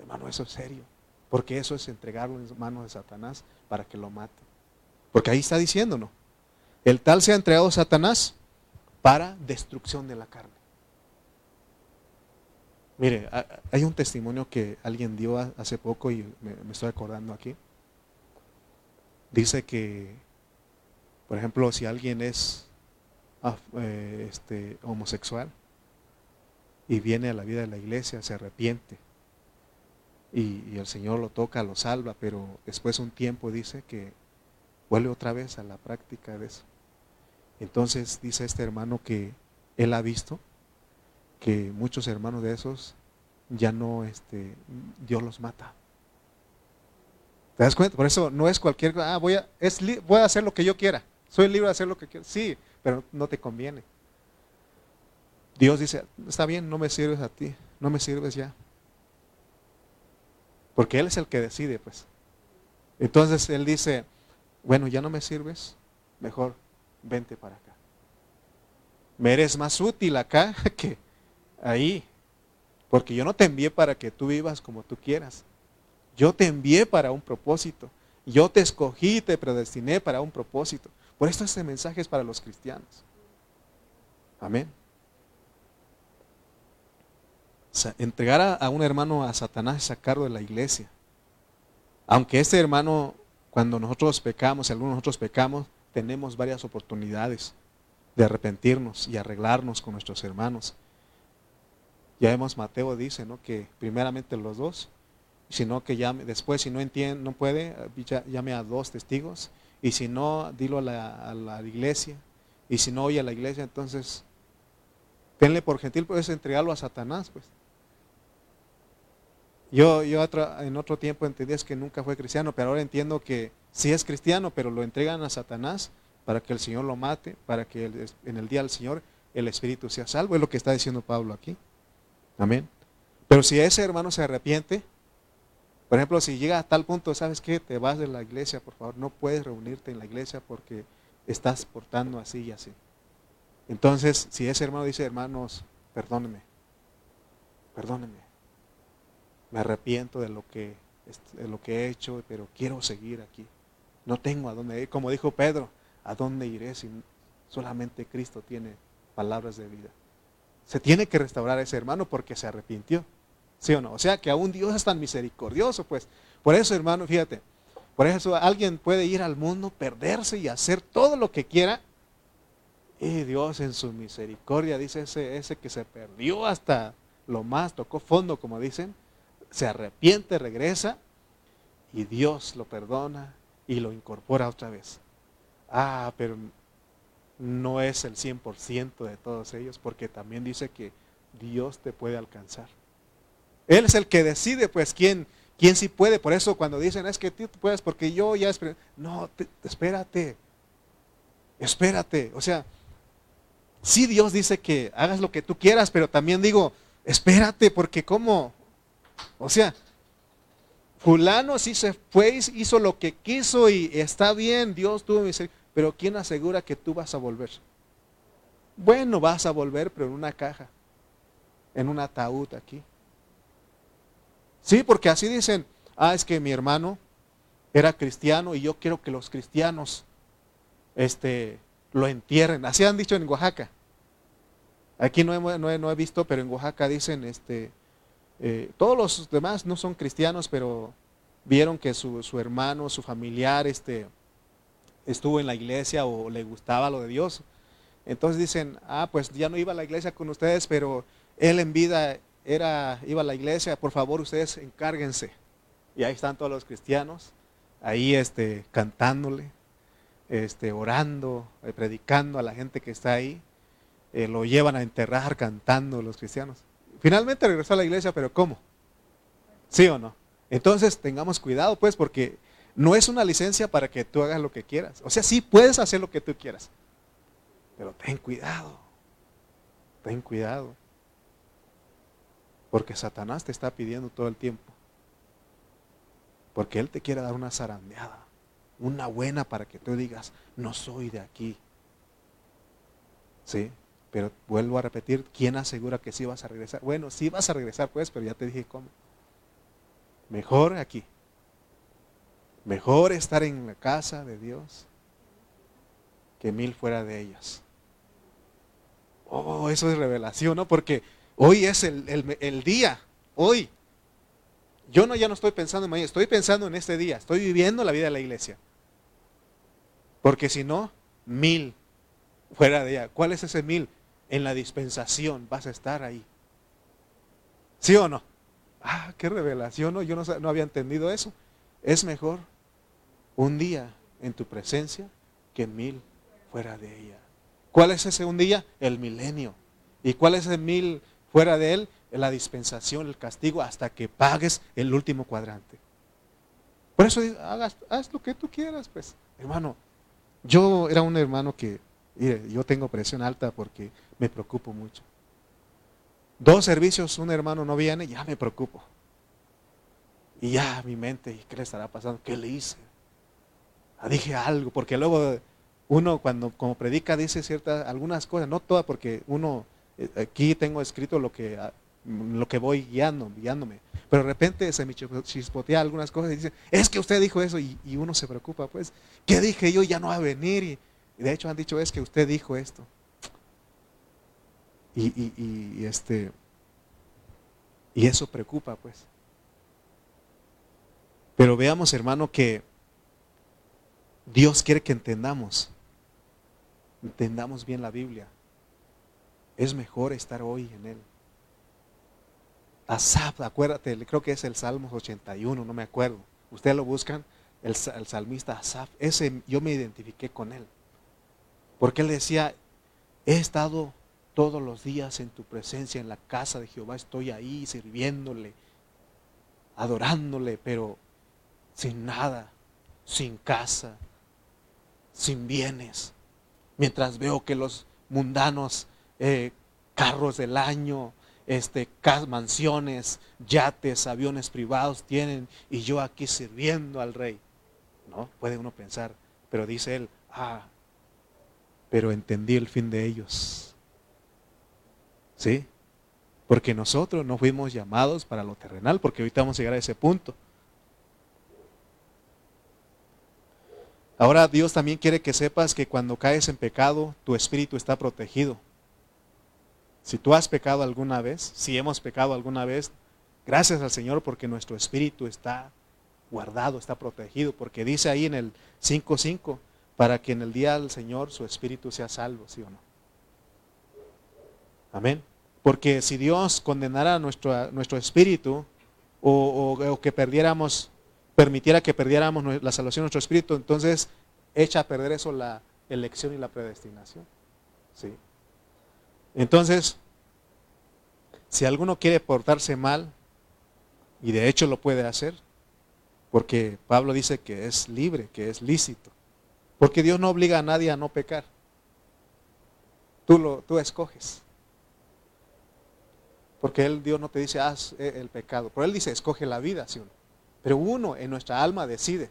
Hermano, eso es serio. Porque eso es entregarlo en manos de Satanás para que lo mate. Porque ahí está diciéndonos. El tal se ha entregado a Satanás para destrucción de la carne. Mire, hay un testimonio que alguien dio hace poco y me, estoy acordando aquí. Dice que, por ejemplo, si alguien es eh, este, homosexual, y viene a la vida de la iglesia, se arrepiente. Y, el Señor lo toca, lo salva, pero después un tiempo dice que vuelve otra vez a la práctica de eso. Entonces dice este hermano que él ha visto que muchos hermanos de esos ya no, este, Dios los mata. ¿Te das cuenta? Por eso no es cualquier ah, voy a, es, voy a hacer lo que yo quiera, soy libre de hacer lo que quiera. Sí, pero no te conviene. Dios dice, está bien, no me sirves a ti, no me sirves ya. Porque Él es el que decide, pues. Entonces Él dice, bueno, ya no me sirves, mejor vente para acá. Me eres más útil acá que ahí. Porque yo no te envié para que tú vivas como tú quieras. Yo te envié para un propósito. Yo te escogí, te predestiné para un propósito. Por esto este mensaje es para los cristianos. Amén. entregar a, un hermano a Satanás es sacarlo de la iglesia. Aunque este hermano, cuando nosotros pecamos, si algunos de nosotros pecamos, tenemos varias oportunidades de arrepentirnos y arreglarnos con nuestros hermanos. Ya vemos, Mateo dice, ¿no? Que primeramente los dos, sino que llame, después si no entiende, no puede, llame a dos testigos, y si no, dilo a la, iglesia, y si no oye a la iglesia, entonces tenle por gentil, puedes entregarlo a Satanás, pues. Yo, yo en otro tiempo entendí es que nunca fue cristiano, pero ahora entiendo que sí es cristiano, pero lo entregan a Satanás para que el Señor lo mate, para que en el día del Señor el Espíritu sea salvo, es lo que está diciendo Pablo aquí. Amén. Pero si ese hermano se arrepiente, por ejemplo, si llega a tal punto, ¿sabes qué? Te vas de la iglesia, por favor, no puedes reunirte en la iglesia porque estás portando así y así. Entonces, si ese hermano dice, hermanos, perdónenme, perdónenme, me arrepiento de lo que, de lo que he hecho, pero quiero seguir aquí. No tengo a dónde ir. Como dijo Pedro, ¿a dónde iré si solamente Cristo tiene palabras de vida? Se tiene que restaurar a ese hermano porque se arrepintió. ¿Sí o no? O sea que aún Dios es tan misericordioso, pues. Por eso, hermano, fíjate, por eso alguien puede ir al mundo, perderse y hacer todo lo que quiera. Y Dios en su misericordia, dice ese, ese que se perdió hasta lo más, tocó fondo, como dicen, se arrepiente, regresa y Dios lo perdona y lo incorpora otra vez. Ah, pero no es el 100% de todos ellos, porque también dice que Dios te puede alcanzar. Él es el que decide, pues, quién, quién sí puede. Por eso cuando dicen, es que tú puedes, porque yo ya... No, espérate, espérate. O sea, sí Dios dice que hagas lo que tú quieras, pero también digo, espérate, porque ¿cómo? O sea, fulano sí se fue, hizo lo que quiso y está bien, Dios tuvo misericordia. Pero ¿quién asegura que tú vas a volver? Bueno, vas a volver, pero en una caja, en un ataúd aquí. Sí, porque así dicen, ah, es que mi hermano era cristiano y yo quiero que los cristianos este, lo entierren. Así han dicho en Oaxaca. Aquí no he, no he, visto, pero en Oaxaca dicen, este, eh, todos los demás no son cristianos, pero vieron que su, su hermano, su familiar, este, estuvo en la iglesia o le gustaba lo de Dios. Entonces dicen, ah, pues ya no iba a la iglesia con ustedes, pero él en vida era, iba a la iglesia, por favor ustedes encárguense. Y ahí están todos los cristianos, ahí este, cantándole, este, orando, eh, predicando a la gente que está ahí. Eh, lo llevan a enterrar cantando los cristianos. Finalmente regresó a la iglesia, pero ¿cómo? ¿Sí o no? Entonces tengamos cuidado pues porque no es una licencia para que tú hagas lo que quieras. O sea, sí puedes hacer lo que tú quieras. Pero ten cuidado. Ten cuidado. Porque Satanás te está pidiendo todo el tiempo. Porque Él te quiere dar una zarandeada. Una buena para que tú digas, no soy de aquí. ¿Sí? Pero vuelvo a repetir, ¿quién asegura que sí vas a regresar? Bueno, sí vas a regresar pues, pero ya te dije cómo. Mejor aquí. Mejor estar en la casa de Dios que mil fuera de ellas. Oh, eso es revelación, ¿no? Porque hoy es el, día, hoy. Yo no, ya no estoy pensando en mañana, estoy pensando en este día, estoy viviendo la vida de la iglesia. Porque si no, mil fuera de ella. ¿Cuál es ese mil? En la dispensación vas a estar ahí. ¿Sí o no? Ah, qué revelación, ¿no? Yo no, no había entendido eso. Es mejor un día en tu presencia que mil fuera de ella. ¿Cuál es ese un día? El milenio. ¿Y cuál es el mil fuera de él? La dispensación, el castigo, hasta que pagues el último cuadrante. Por eso hagas, haz lo que tú quieras, pues. Hermano, yo era un hermano que, yo tengo presión alta porque me preocupo mucho. Dos servicios, un hermano no viene, ya me preocupo. Y ya mi mente, ¿qué le estará pasando? ¿Qué le hice? Ah, dije algo, porque luego uno cuando como predica dice ciertas, algunas cosas, no todas, porque uno, eh, aquí tengo escrito lo que, ah, lo que voy guiando, guiándome. Pero de repente se me chispotea algunas cosas y dice, es que usted dijo eso y, uno se preocupa, pues, ¿qué dije yo? Ya no va a venir. Y, de hecho han dicho, es que usted dijo esto. Y, y, este, y eso preocupa, pues. Pero veamos, hermano, que Dios quiere que entendamos, entendamos bien la Biblia. Es mejor estar hoy en Él. Asaf, acuérdate, creo que es el Salmos 81, no me acuerdo. Ustedes lo buscan, el, salmista Asaf, ese yo me identifiqué con él. Porque él decía, he estado todos los días en tu presencia, en la casa de Jehová, estoy ahí sirviéndole, adorándole, pero sin nada, sin casa, sin bienes. Mientras veo que los mundanos eh, carros del año, este, mansiones, yates, aviones privados tienen y yo aquí sirviendo al rey. ¿No? Puede uno pensar, pero dice él, ah, pero entendí el fin de ellos. ¿Sí? Porque nosotros no fuimos llamados para lo terrenal, porque ahorita vamos a llegar a ese punto. Ahora Dios también quiere que sepas que cuando caes en pecado, tu espíritu está protegido. Si tú has pecado alguna vez, si hemos pecado alguna vez, gracias al Señor porque nuestro espíritu está guardado, está protegido, porque dice ahí en el 5.5, para que en el día del Señor su espíritu sea salvo, ¿sí o no? Amén. Porque si Dios condenara nuestro, nuestro espíritu o, que perdiéramos, permitiera que perdiéramos la salvación de nuestro espíritu, entonces echa a perder eso la elección y la predestinación. ¿sí? Entonces, si alguno quiere portarse mal, y de hecho lo puede hacer, porque Pablo dice que es libre, que es lícito, porque Dios no obliga a nadie a no pecar. Tú, lo, tú escoges. Porque él, Dios no te dice, haz eh, el pecado. Pero Él dice, escoge la vida, ¿sí Pero uno en nuestra alma decide.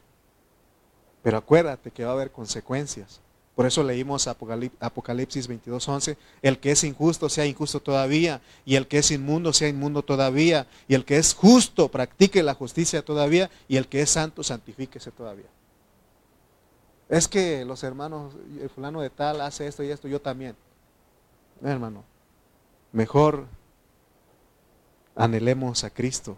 Pero acuérdate que va a haber consecuencias. Por eso leímos Apocalipsis 22:11, el que es injusto sea injusto todavía, y el que es inmundo sea inmundo todavía, y el que es justo practique la justicia todavía, y el que es santo santifíquese todavía. Es que los hermanos, el fulano de tal hace esto y esto, yo también. hermano, mejor anhelemos a Cristo.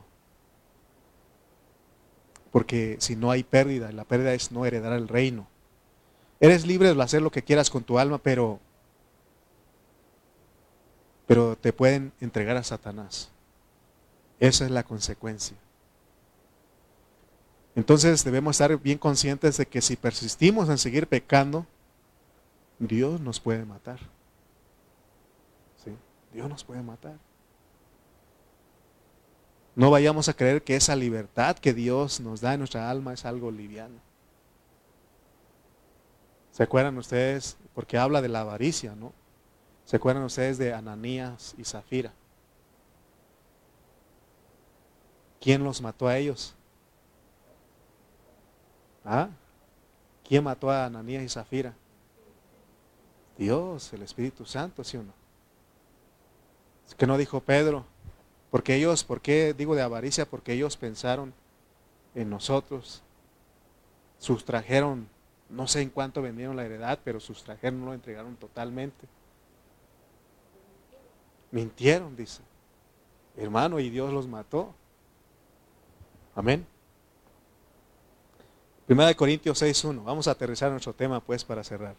Porque si no hay pérdida, la pérdida es no heredar el reino. Eres libre de hacer lo que quieras con tu alma, pero, pero te pueden entregar a Satanás. Esa es la consecuencia. Entonces debemos estar bien conscientes de que si persistimos en seguir pecando, Dios nos puede matar. ¿Sí? Dios nos puede matar. No vayamos a creer que esa libertad que Dios nos da en nuestra alma es algo liviano. ¿Se acuerdan ustedes? Porque habla de la avaricia, ¿no? ¿Se acuerdan ustedes de Ananías y Zafira? ¿Quién los mató a ellos? ¿Ah? ¿Quién mató a Ananías y Zafira? Dios, el Espíritu Santo, ¿sí o no? Es que no dijo Pedro, porque ellos, ¿por qué digo de avaricia? Porque ellos pensaron en nosotros, sustrajeron no sé en cuánto vendieron la heredad, pero sustrajeron, no lo entregaron totalmente. Mintieron, dice. Hermano, y Dios los mató. Amén. Primera de Corintios 6.1. Vamos a aterrizar nuestro tema pues para cerrar.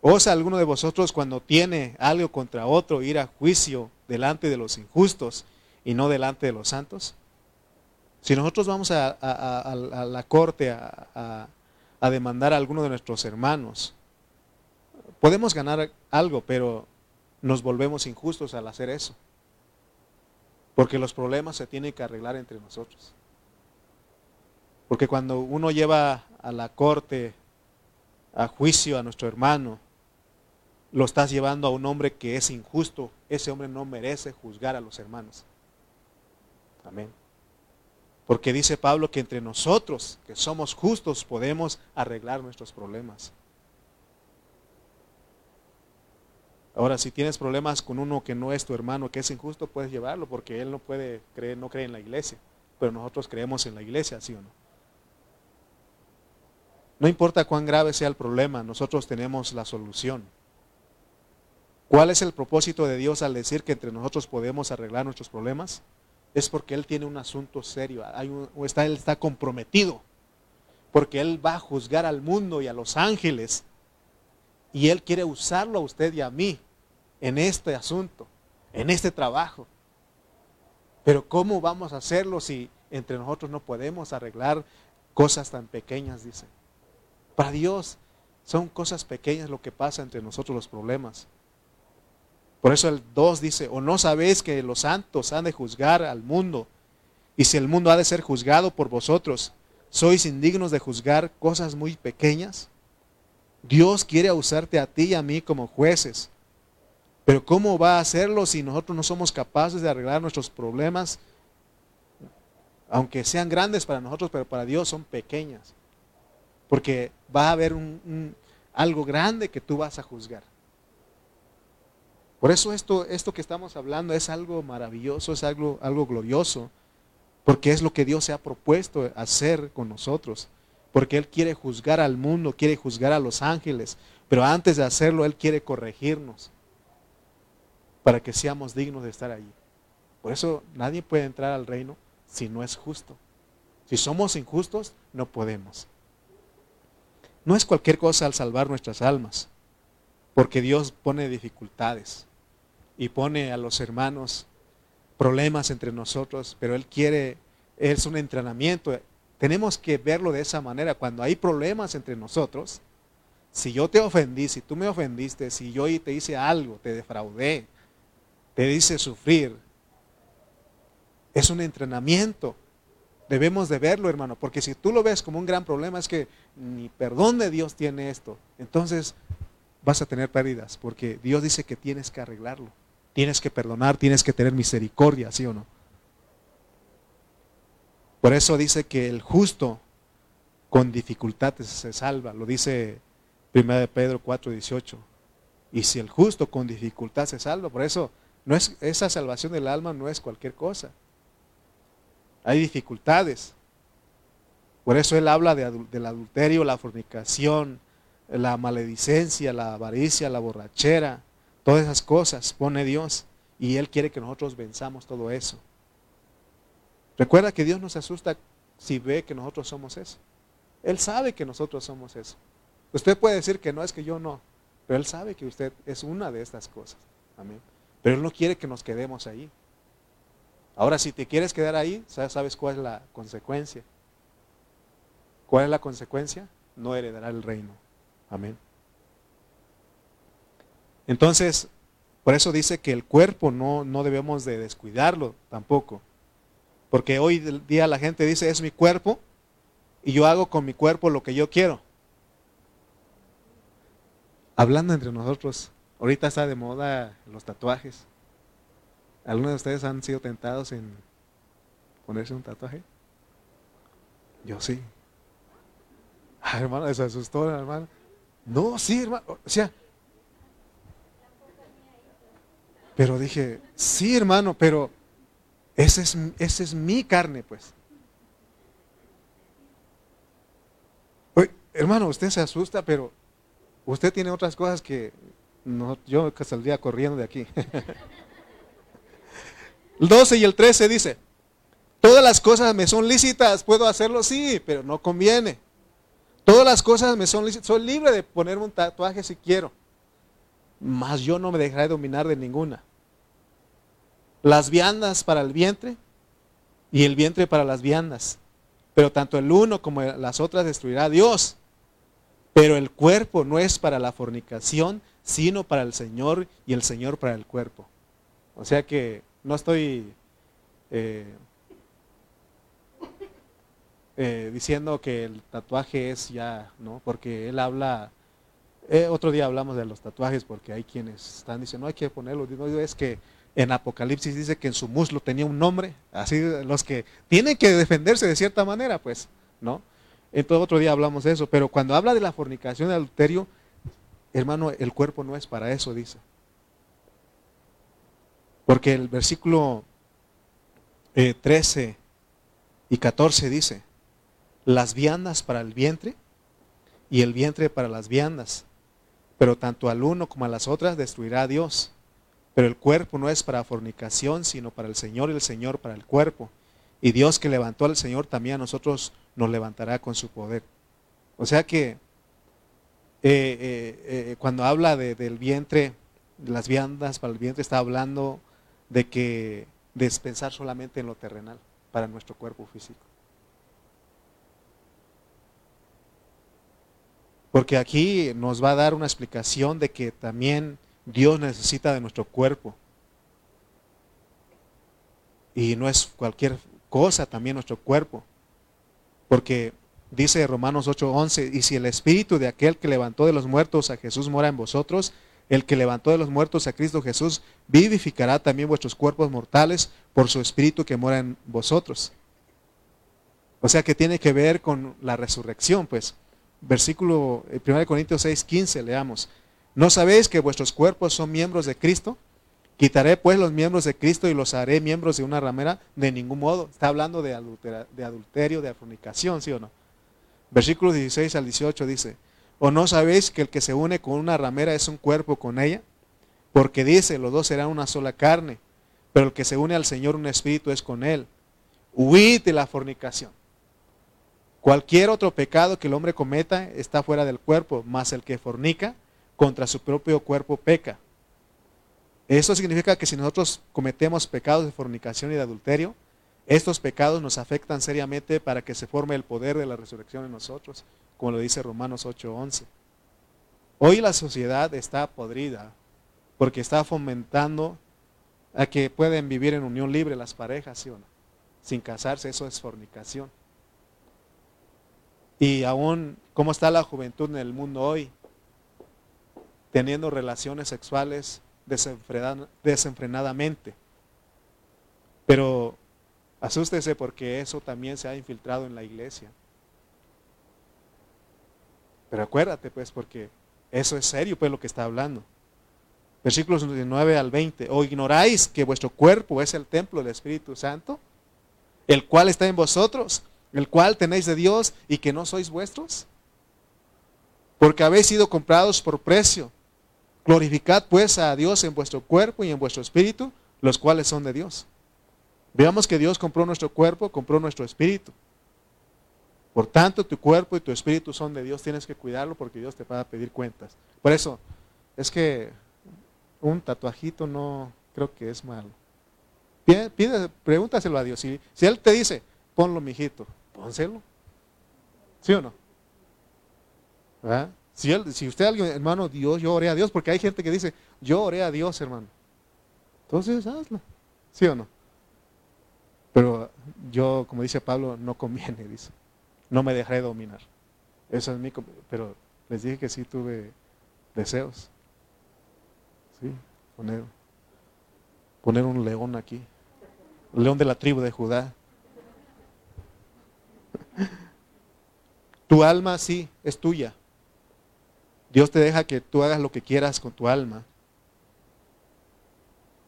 ¿Osa alguno de vosotros cuando tiene algo contra otro ir a juicio delante de los injustos y no delante de los santos? Si nosotros vamos a, la corte a, a demandar a alguno de nuestros hermanos. Podemos ganar algo, pero nos volvemos injustos al hacer eso. Porque los problemas se tienen que arreglar entre nosotros. Porque cuando uno lleva a la corte, a juicio a nuestro hermano, lo estás llevando a un hombre que es injusto. Ese hombre no merece juzgar a los hermanos. Amén. Porque dice Pablo que entre nosotros, que somos justos, podemos arreglar nuestros problemas. Ahora, si tienes problemas con uno que no es tu hermano, que es injusto, puedes llevarlo porque él no puede creer, no cree en la iglesia. Pero nosotros creemos en la iglesia, ¿sí o no? No importa cuán grave sea el problema, nosotros tenemos la solución. ¿Cuál es el propósito de Dios al decir que entre nosotros podemos arreglar nuestros problemas? Es porque Él tiene un asunto serio, o está, Él está comprometido, porque Él va a juzgar al mundo y a los ángeles, y Él quiere usarlo a usted y a mí en este asunto, en este trabajo. Pero ¿cómo vamos a hacerlo si entre nosotros no podemos arreglar cosas tan pequeñas, dice? Para Dios son cosas pequeñas lo que pasa entre nosotros los problemas. Por eso el 2 dice, o no sabéis que los santos han de juzgar al mundo, y si el mundo ha de ser juzgado por vosotros, sois indignos de juzgar cosas muy pequeñas. Dios quiere usarte a ti y a mí como jueces. Pero ¿cómo va a hacerlo si nosotros no somos capaces de arreglar nuestros problemas? Aunque sean grandes para nosotros, pero para Dios son pequeñas. Porque va a haber un, algo grande que tú vas a juzgar. Por eso esto, esto que estamos hablando es algo maravilloso, es algo, algo glorioso, porque es lo que Dios se ha propuesto hacer con nosotros, porque Él quiere juzgar al mundo, quiere juzgar a los ángeles, pero antes de hacerlo Él quiere corregirnos para que seamos dignos de estar allí. Por eso nadie puede entrar al reino si no es justo. Si somos injustos, no podemos. No es cualquier cosa al salvar nuestras almas, porque Dios pone dificultades y pone a los hermanos problemas entre nosotros, pero Él quiere, es un entrenamiento. Tenemos que verlo de esa manera. Cuando hay problemas entre nosotros, si yo te ofendí, si tú me ofendiste, si yo te hice algo, te defraudé, te hice sufrir, es un entrenamiento. Debemos de verlo, hermano, porque si tú lo ves como un gran problema, es que ni perdón de Dios tiene esto. Entonces vas a tener pérdidas, porque Dios dice que tienes que arreglarlo. Tienes que perdonar, tienes que tener misericordia, ¿sí o no? Por eso dice que el justo con dificultades se salva, lo dice 1 de Pedro 4:18. Y si el justo con dificultad se salva, por eso no es, esa salvación del alma no es cualquier cosa. Hay dificultades. Por eso él habla del adulterio, la fornicación, la maledicencia, la avaricia, la borrachera, Todas esas cosas pone Dios y Él quiere que nosotros venzamos todo eso. Recuerda que Dios nos asusta si ve que nosotros somos eso. Él sabe que nosotros somos eso. Usted puede decir que no es que yo no, pero Él sabe que usted es una de estas cosas. Amén. Pero Él no quiere que nos quedemos ahí. Ahora, si te quieres quedar ahí, ¿sabes cuál es la consecuencia? ¿Cuál es la consecuencia? No heredará el reino. Amén. Entonces, por eso dice que el cuerpo no, no debemos de descuidarlo tampoco. Porque hoy día la gente dice, es mi cuerpo y yo hago con mi cuerpo lo que yo quiero. Hablando entre nosotros, ahorita está de moda los tatuajes. ¿Algunos de ustedes han sido tentados en ponerse un tatuaje? Yo sí. Ah, hermano, se asustó, hermano. No, sí, hermano. O sea, Pero dije, sí hermano, pero esa es, es mi carne, pues. Oye, hermano, usted se asusta, pero usted tiene otras cosas que no, yo saldría corriendo de aquí. el 12 y el 13 dice, todas las cosas me son lícitas, puedo hacerlo, sí, pero no conviene. Todas las cosas me son lícitas, soy libre de ponerme un tatuaje si quiero, mas yo no me dejaré dominar de ninguna las viandas para el vientre y el vientre para las viandas. Pero tanto el uno como las otras destruirá Dios. Pero el cuerpo no es para la fornicación, sino para el Señor y el Señor para el cuerpo. O sea que no estoy eh, eh, diciendo que el tatuaje es ya, ¿no? Porque él habla, eh, otro día hablamos de los tatuajes porque hay quienes están diciendo, no hay que ponerlo, es que en Apocalipsis dice que en su muslo tenía un nombre, así los que tienen que defenderse de cierta manera, pues, ¿no? Entonces otro día hablamos de eso, pero cuando habla de la fornicación y adulterio, hermano, el cuerpo no es para eso, dice. Porque el versículo 13 eh, y 14 dice, las viandas para el vientre y el vientre para las viandas, pero tanto al uno como a las otras destruirá a Dios. Pero el cuerpo no es para fornicación, sino para el Señor y el Señor para el cuerpo. Y Dios que levantó al Señor también a nosotros nos levantará con su poder. O sea que eh, eh, eh, cuando habla del vientre, de las viandas para el vientre, está hablando de que despensar solamente en lo terrenal para nuestro cuerpo físico. Porque aquí nos va a dar una explicación de que también Dios necesita de nuestro cuerpo. Y no es cualquier cosa también nuestro cuerpo. Porque dice Romanos 8:11, y si el espíritu de aquel que levantó de los muertos a Jesús mora en vosotros, el que levantó de los muertos a Cristo Jesús vivificará también vuestros cuerpos mortales por su espíritu que mora en vosotros. O sea que tiene que ver con la resurrección, pues. Versículo 1 eh, Corintios 6, 15, leamos. ¿No sabéis que vuestros cuerpos son miembros de Cristo? Quitaré pues los miembros de Cristo y los haré miembros de una ramera. De ningún modo. Está hablando de, adulterio, de fornicación, ¿sí o no? Versículo 16 al 18 dice, ¿o no sabéis que el que se une con una ramera es un cuerpo con ella? Porque dice, los dos serán una sola carne, pero el que se une al Señor un espíritu es con él. Huid la fornicación. Cualquier otro pecado que el hombre cometa está fuera del cuerpo, mas el que fornica contra su propio cuerpo peca. Eso significa que si nosotros cometemos pecados de fornicación y de adulterio, estos pecados nos afectan seriamente para que se forme el poder de la resurrección en nosotros, como lo dice Romanos 8:11. Hoy la sociedad está podrida porque está fomentando a que pueden vivir en unión libre las parejas, ¿sí o no? Sin casarse, eso es fornicación. Y aún, ¿cómo está la juventud en el mundo hoy? Teniendo relaciones sexuales desenfrenadamente. Pero asústese porque eso también se ha infiltrado en la iglesia. Pero acuérdate pues porque eso es serio pues lo que está hablando. Versículos 19 al 20. ¿O ignoráis que vuestro cuerpo es el templo del Espíritu Santo? El cual está en vosotros, el cual tenéis de Dios y que no sois vuestros? Porque habéis sido comprados por precio. Glorificad pues a Dios en vuestro cuerpo y en vuestro espíritu, los cuales son de Dios. Veamos que Dios compró nuestro cuerpo, compró nuestro espíritu. Por tanto, tu cuerpo y tu espíritu son de Dios, tienes que cuidarlo porque Dios te va a pedir cuentas. Por eso, es que un tatuajito no creo que es malo. Pide, pregúntaselo a Dios. Si, si Él te dice, ponlo, mijito, pónselo. ¿Sí o no? Si, él, si usted, hermano, Dios, yo oré a Dios, porque hay gente que dice, yo oré a Dios, hermano. Entonces, hazlo. ¿Sí o no? Pero yo, como dice Pablo, no conviene, dice. No me dejaré dominar. Eso es mi... Pero les dije que sí tuve deseos. Sí, poner, poner un león aquí. León de la tribu de Judá. Tu alma sí es tuya. Dios te deja que tú hagas lo que quieras con tu alma.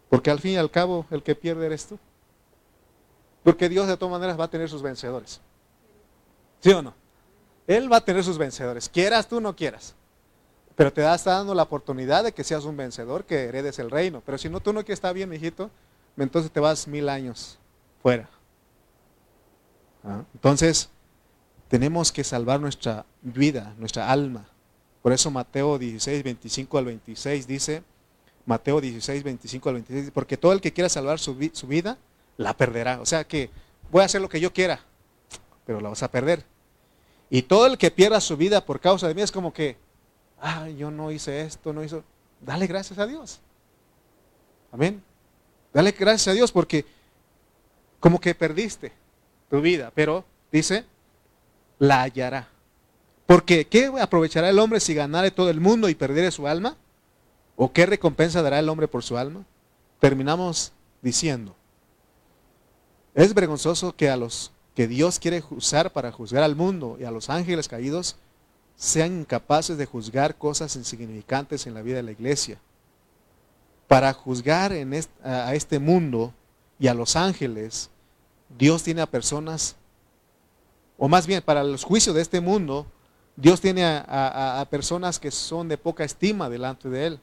Porque al fin y al cabo el que pierde eres tú. Porque Dios de todas maneras va a tener sus vencedores. ¿Sí o no? Él va a tener sus vencedores, quieras tú o no quieras. Pero te está dando la oportunidad de que seas un vencedor, que heredes el reino. Pero si no, tú no quieres estar bien, hijito, entonces te vas mil años fuera. ¿Ah? Entonces, tenemos que salvar nuestra vida, nuestra alma. Por eso Mateo 16, 25 al 26 dice, Mateo 16, 25 al 26, porque todo el que quiera salvar su, su vida, la perderá. O sea que voy a hacer lo que yo quiera, pero la vas a perder. Y todo el que pierda su vida por causa de mí es como que, ah, yo no hice esto, no hizo. Dale gracias a Dios. Amén. Dale gracias a Dios porque como que perdiste tu vida, pero dice, la hallará. Porque ¿qué aprovechará el hombre si ganare todo el mundo y perdiere su alma? ¿O qué recompensa dará el hombre por su alma? Terminamos diciendo, es vergonzoso que a los que Dios quiere usar para juzgar al mundo y a los ángeles caídos sean incapaces de juzgar cosas insignificantes en la vida de la iglesia. Para juzgar a este mundo y a los ángeles, Dios tiene a personas, o más bien para los juicios de este mundo, Dios tiene a, personas que son de poca estima delante de Él.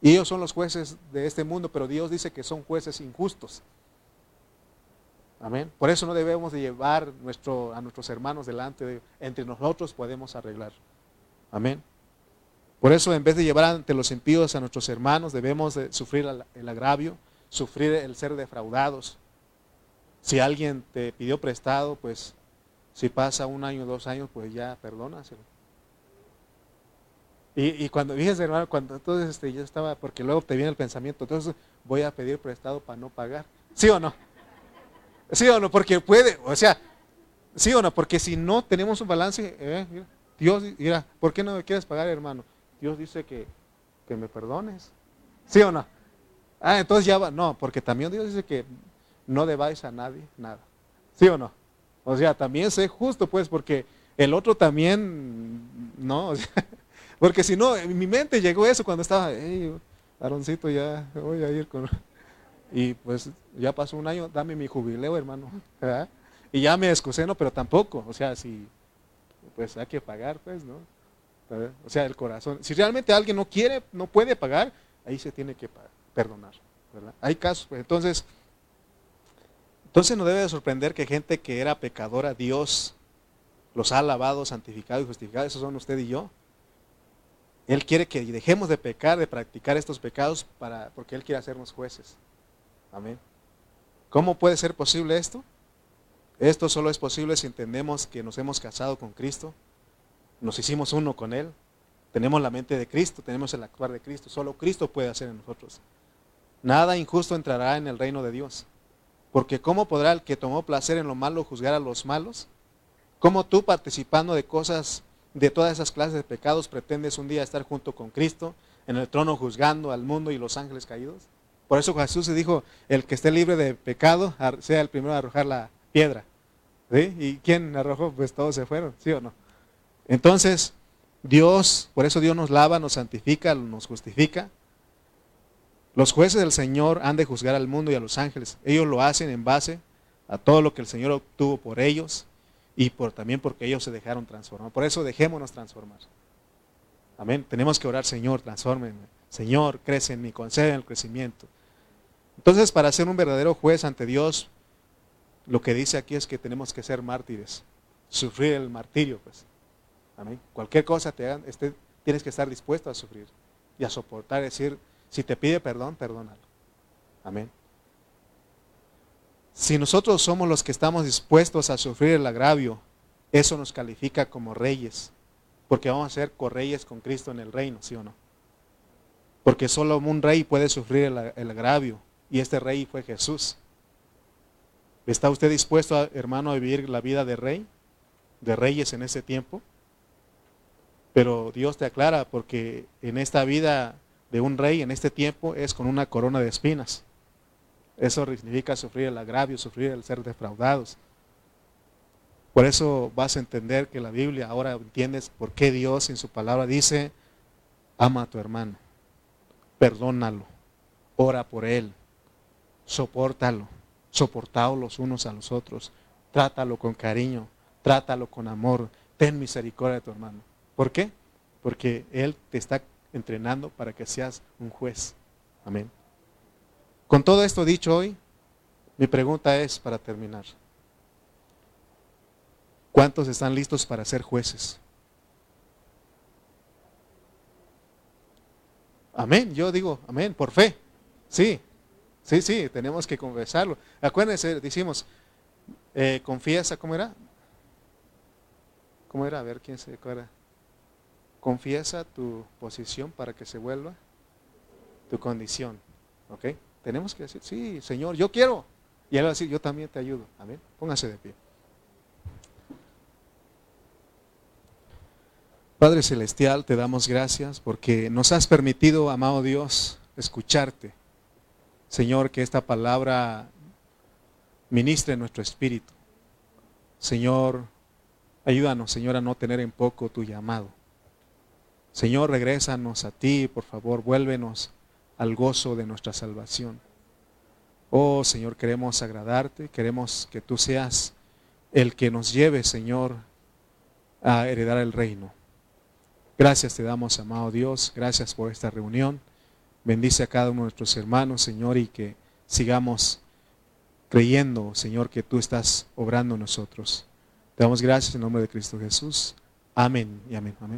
Y ellos son los jueces de este mundo, pero Dios dice que son jueces injustos. Amén. Por eso no debemos de llevar nuestro, a nuestros hermanos delante de entre nosotros podemos arreglar. Amén. Por eso en vez de llevar ante los impíos a nuestros hermanos, debemos de sufrir el agravio, sufrir el ser defraudados. Si alguien te pidió prestado, pues si pasa un año, dos años, pues ya perdónaselo. Y, y cuando, fíjese hermano, cuando entonces este, yo estaba, porque luego te viene el pensamiento, entonces voy a pedir prestado para no pagar. ¿Sí o no? ¿Sí o no? Porque puede, o sea, ¿sí o no? Porque si no tenemos un balance, eh, Dios, mira, ¿por qué no me quieres pagar, hermano? Dios dice que, que me perdones. ¿Sí o no? Ah, entonces ya va, no, porque también Dios dice que no debáis a nadie nada. ¿Sí o no? O sea, también sé justo, pues, porque el otro también, no, porque si no, en mi mente llegó eso cuando estaba, hey, varoncito, ya voy a ir con... Y pues ya pasó un año, dame mi jubileo, hermano. Y ya me excusé, no, pero tampoco. O sea, si, pues hay que pagar, pues, ¿no? O sea, el corazón. Si realmente alguien no quiere, no puede pagar, ahí se tiene que perdonar, ¿verdad? Hay casos, pues, entonces, entonces no debe de sorprender que gente que era pecadora, Dios los ha alabado, santificado y justificado, esos son usted y yo. Él quiere que dejemos de pecar, de practicar estos pecados, para, porque Él quiere hacernos jueces. Amén. ¿Cómo puede ser posible esto? Esto solo es posible si entendemos que nos hemos casado con Cristo, nos hicimos uno con Él, tenemos la mente de Cristo, tenemos el actuar de Cristo. Solo Cristo puede hacer en nosotros. Nada injusto entrará en el reino de Dios. Porque ¿cómo podrá el que tomó placer en lo malo juzgar a los malos? ¿Cómo tú participando de cosas, de todas esas clases de pecados, pretendes un día estar junto con Cristo en el trono juzgando al mundo y los ángeles caídos? Por eso Jesús se dijo, el que esté libre de pecado, sea el primero a arrojar la piedra. ¿Y quién arrojó? Pues todos se fueron, ¿sí o no? Entonces, Dios, por eso Dios nos lava, nos santifica, nos justifica. Los jueces del Señor han de juzgar al mundo y a los ángeles. Ellos lo hacen en base a todo lo que el Señor obtuvo por ellos y por, también porque ellos se dejaron transformar. Por eso dejémonos transformar. Amén. Tenemos que orar, Señor, transfórmenme. Señor, crece en mí, concede el crecimiento. Entonces, para ser un verdadero juez ante Dios, lo que dice aquí es que tenemos que ser mártires, sufrir el martirio, pues. Amén. Cualquier cosa te hagan, este, tienes que estar dispuesto a sufrir y a soportar, decir, si te pide perdón, perdónalo. Amén. Si nosotros somos los que estamos dispuestos a sufrir el agravio, eso nos califica como reyes, porque vamos a ser correyes con Cristo en el reino, ¿sí o no? Porque solo un rey puede sufrir el agravio, y este rey fue Jesús. ¿Está usted dispuesto, hermano, a vivir la vida de rey, de reyes en ese tiempo? Pero Dios te aclara porque en esta vida de un rey, en este tiempo, es con una corona de espinas. Eso significa sufrir el agravio, sufrir el ser defraudados. Por eso vas a entender que la Biblia ahora entiendes por qué Dios en su palabra dice, ama a tu hermano, perdónalo, ora por él, Sopórtalo, soportaos los unos a los otros, trátalo con cariño, trátalo con amor, ten misericordia de tu hermano. ¿Por qué? Porque Él te está entrenando para que seas un juez. Amén. Con todo esto dicho hoy, mi pregunta es para terminar. ¿Cuántos están listos para ser jueces? Amén. Yo digo, amén, por fe. Sí, Sí, sí, tenemos que confesarlo. Acuérdense, decimos, eh, confiesa, ¿cómo era? ¿Cómo era? A ver quién se acuerda. Confiesa tu posición para que se vuelva tu condición. ¿Ok? Tenemos que decir, sí, Señor, yo quiero. Y él va a decir, yo también te ayudo. Amén. Póngase de pie. Padre Celestial, te damos gracias porque nos has permitido, amado Dios, escucharte. Señor, que esta palabra ministre nuestro espíritu. Señor, ayúdanos, Señor, a no tener en poco tu llamado. Señor, regrésanos a ti, por favor, vuélvenos al gozo de nuestra salvación. Oh Señor, queremos agradarte, queremos que tú seas el que nos lleve, Señor, a heredar el reino. Gracias te damos, amado Dios, gracias por esta reunión. Bendice a cada uno de nuestros hermanos, Señor, y que sigamos creyendo, Señor, que tú estás obrando en nosotros. Te damos gracias en nombre de Cristo Jesús. Amén y amén. Amén.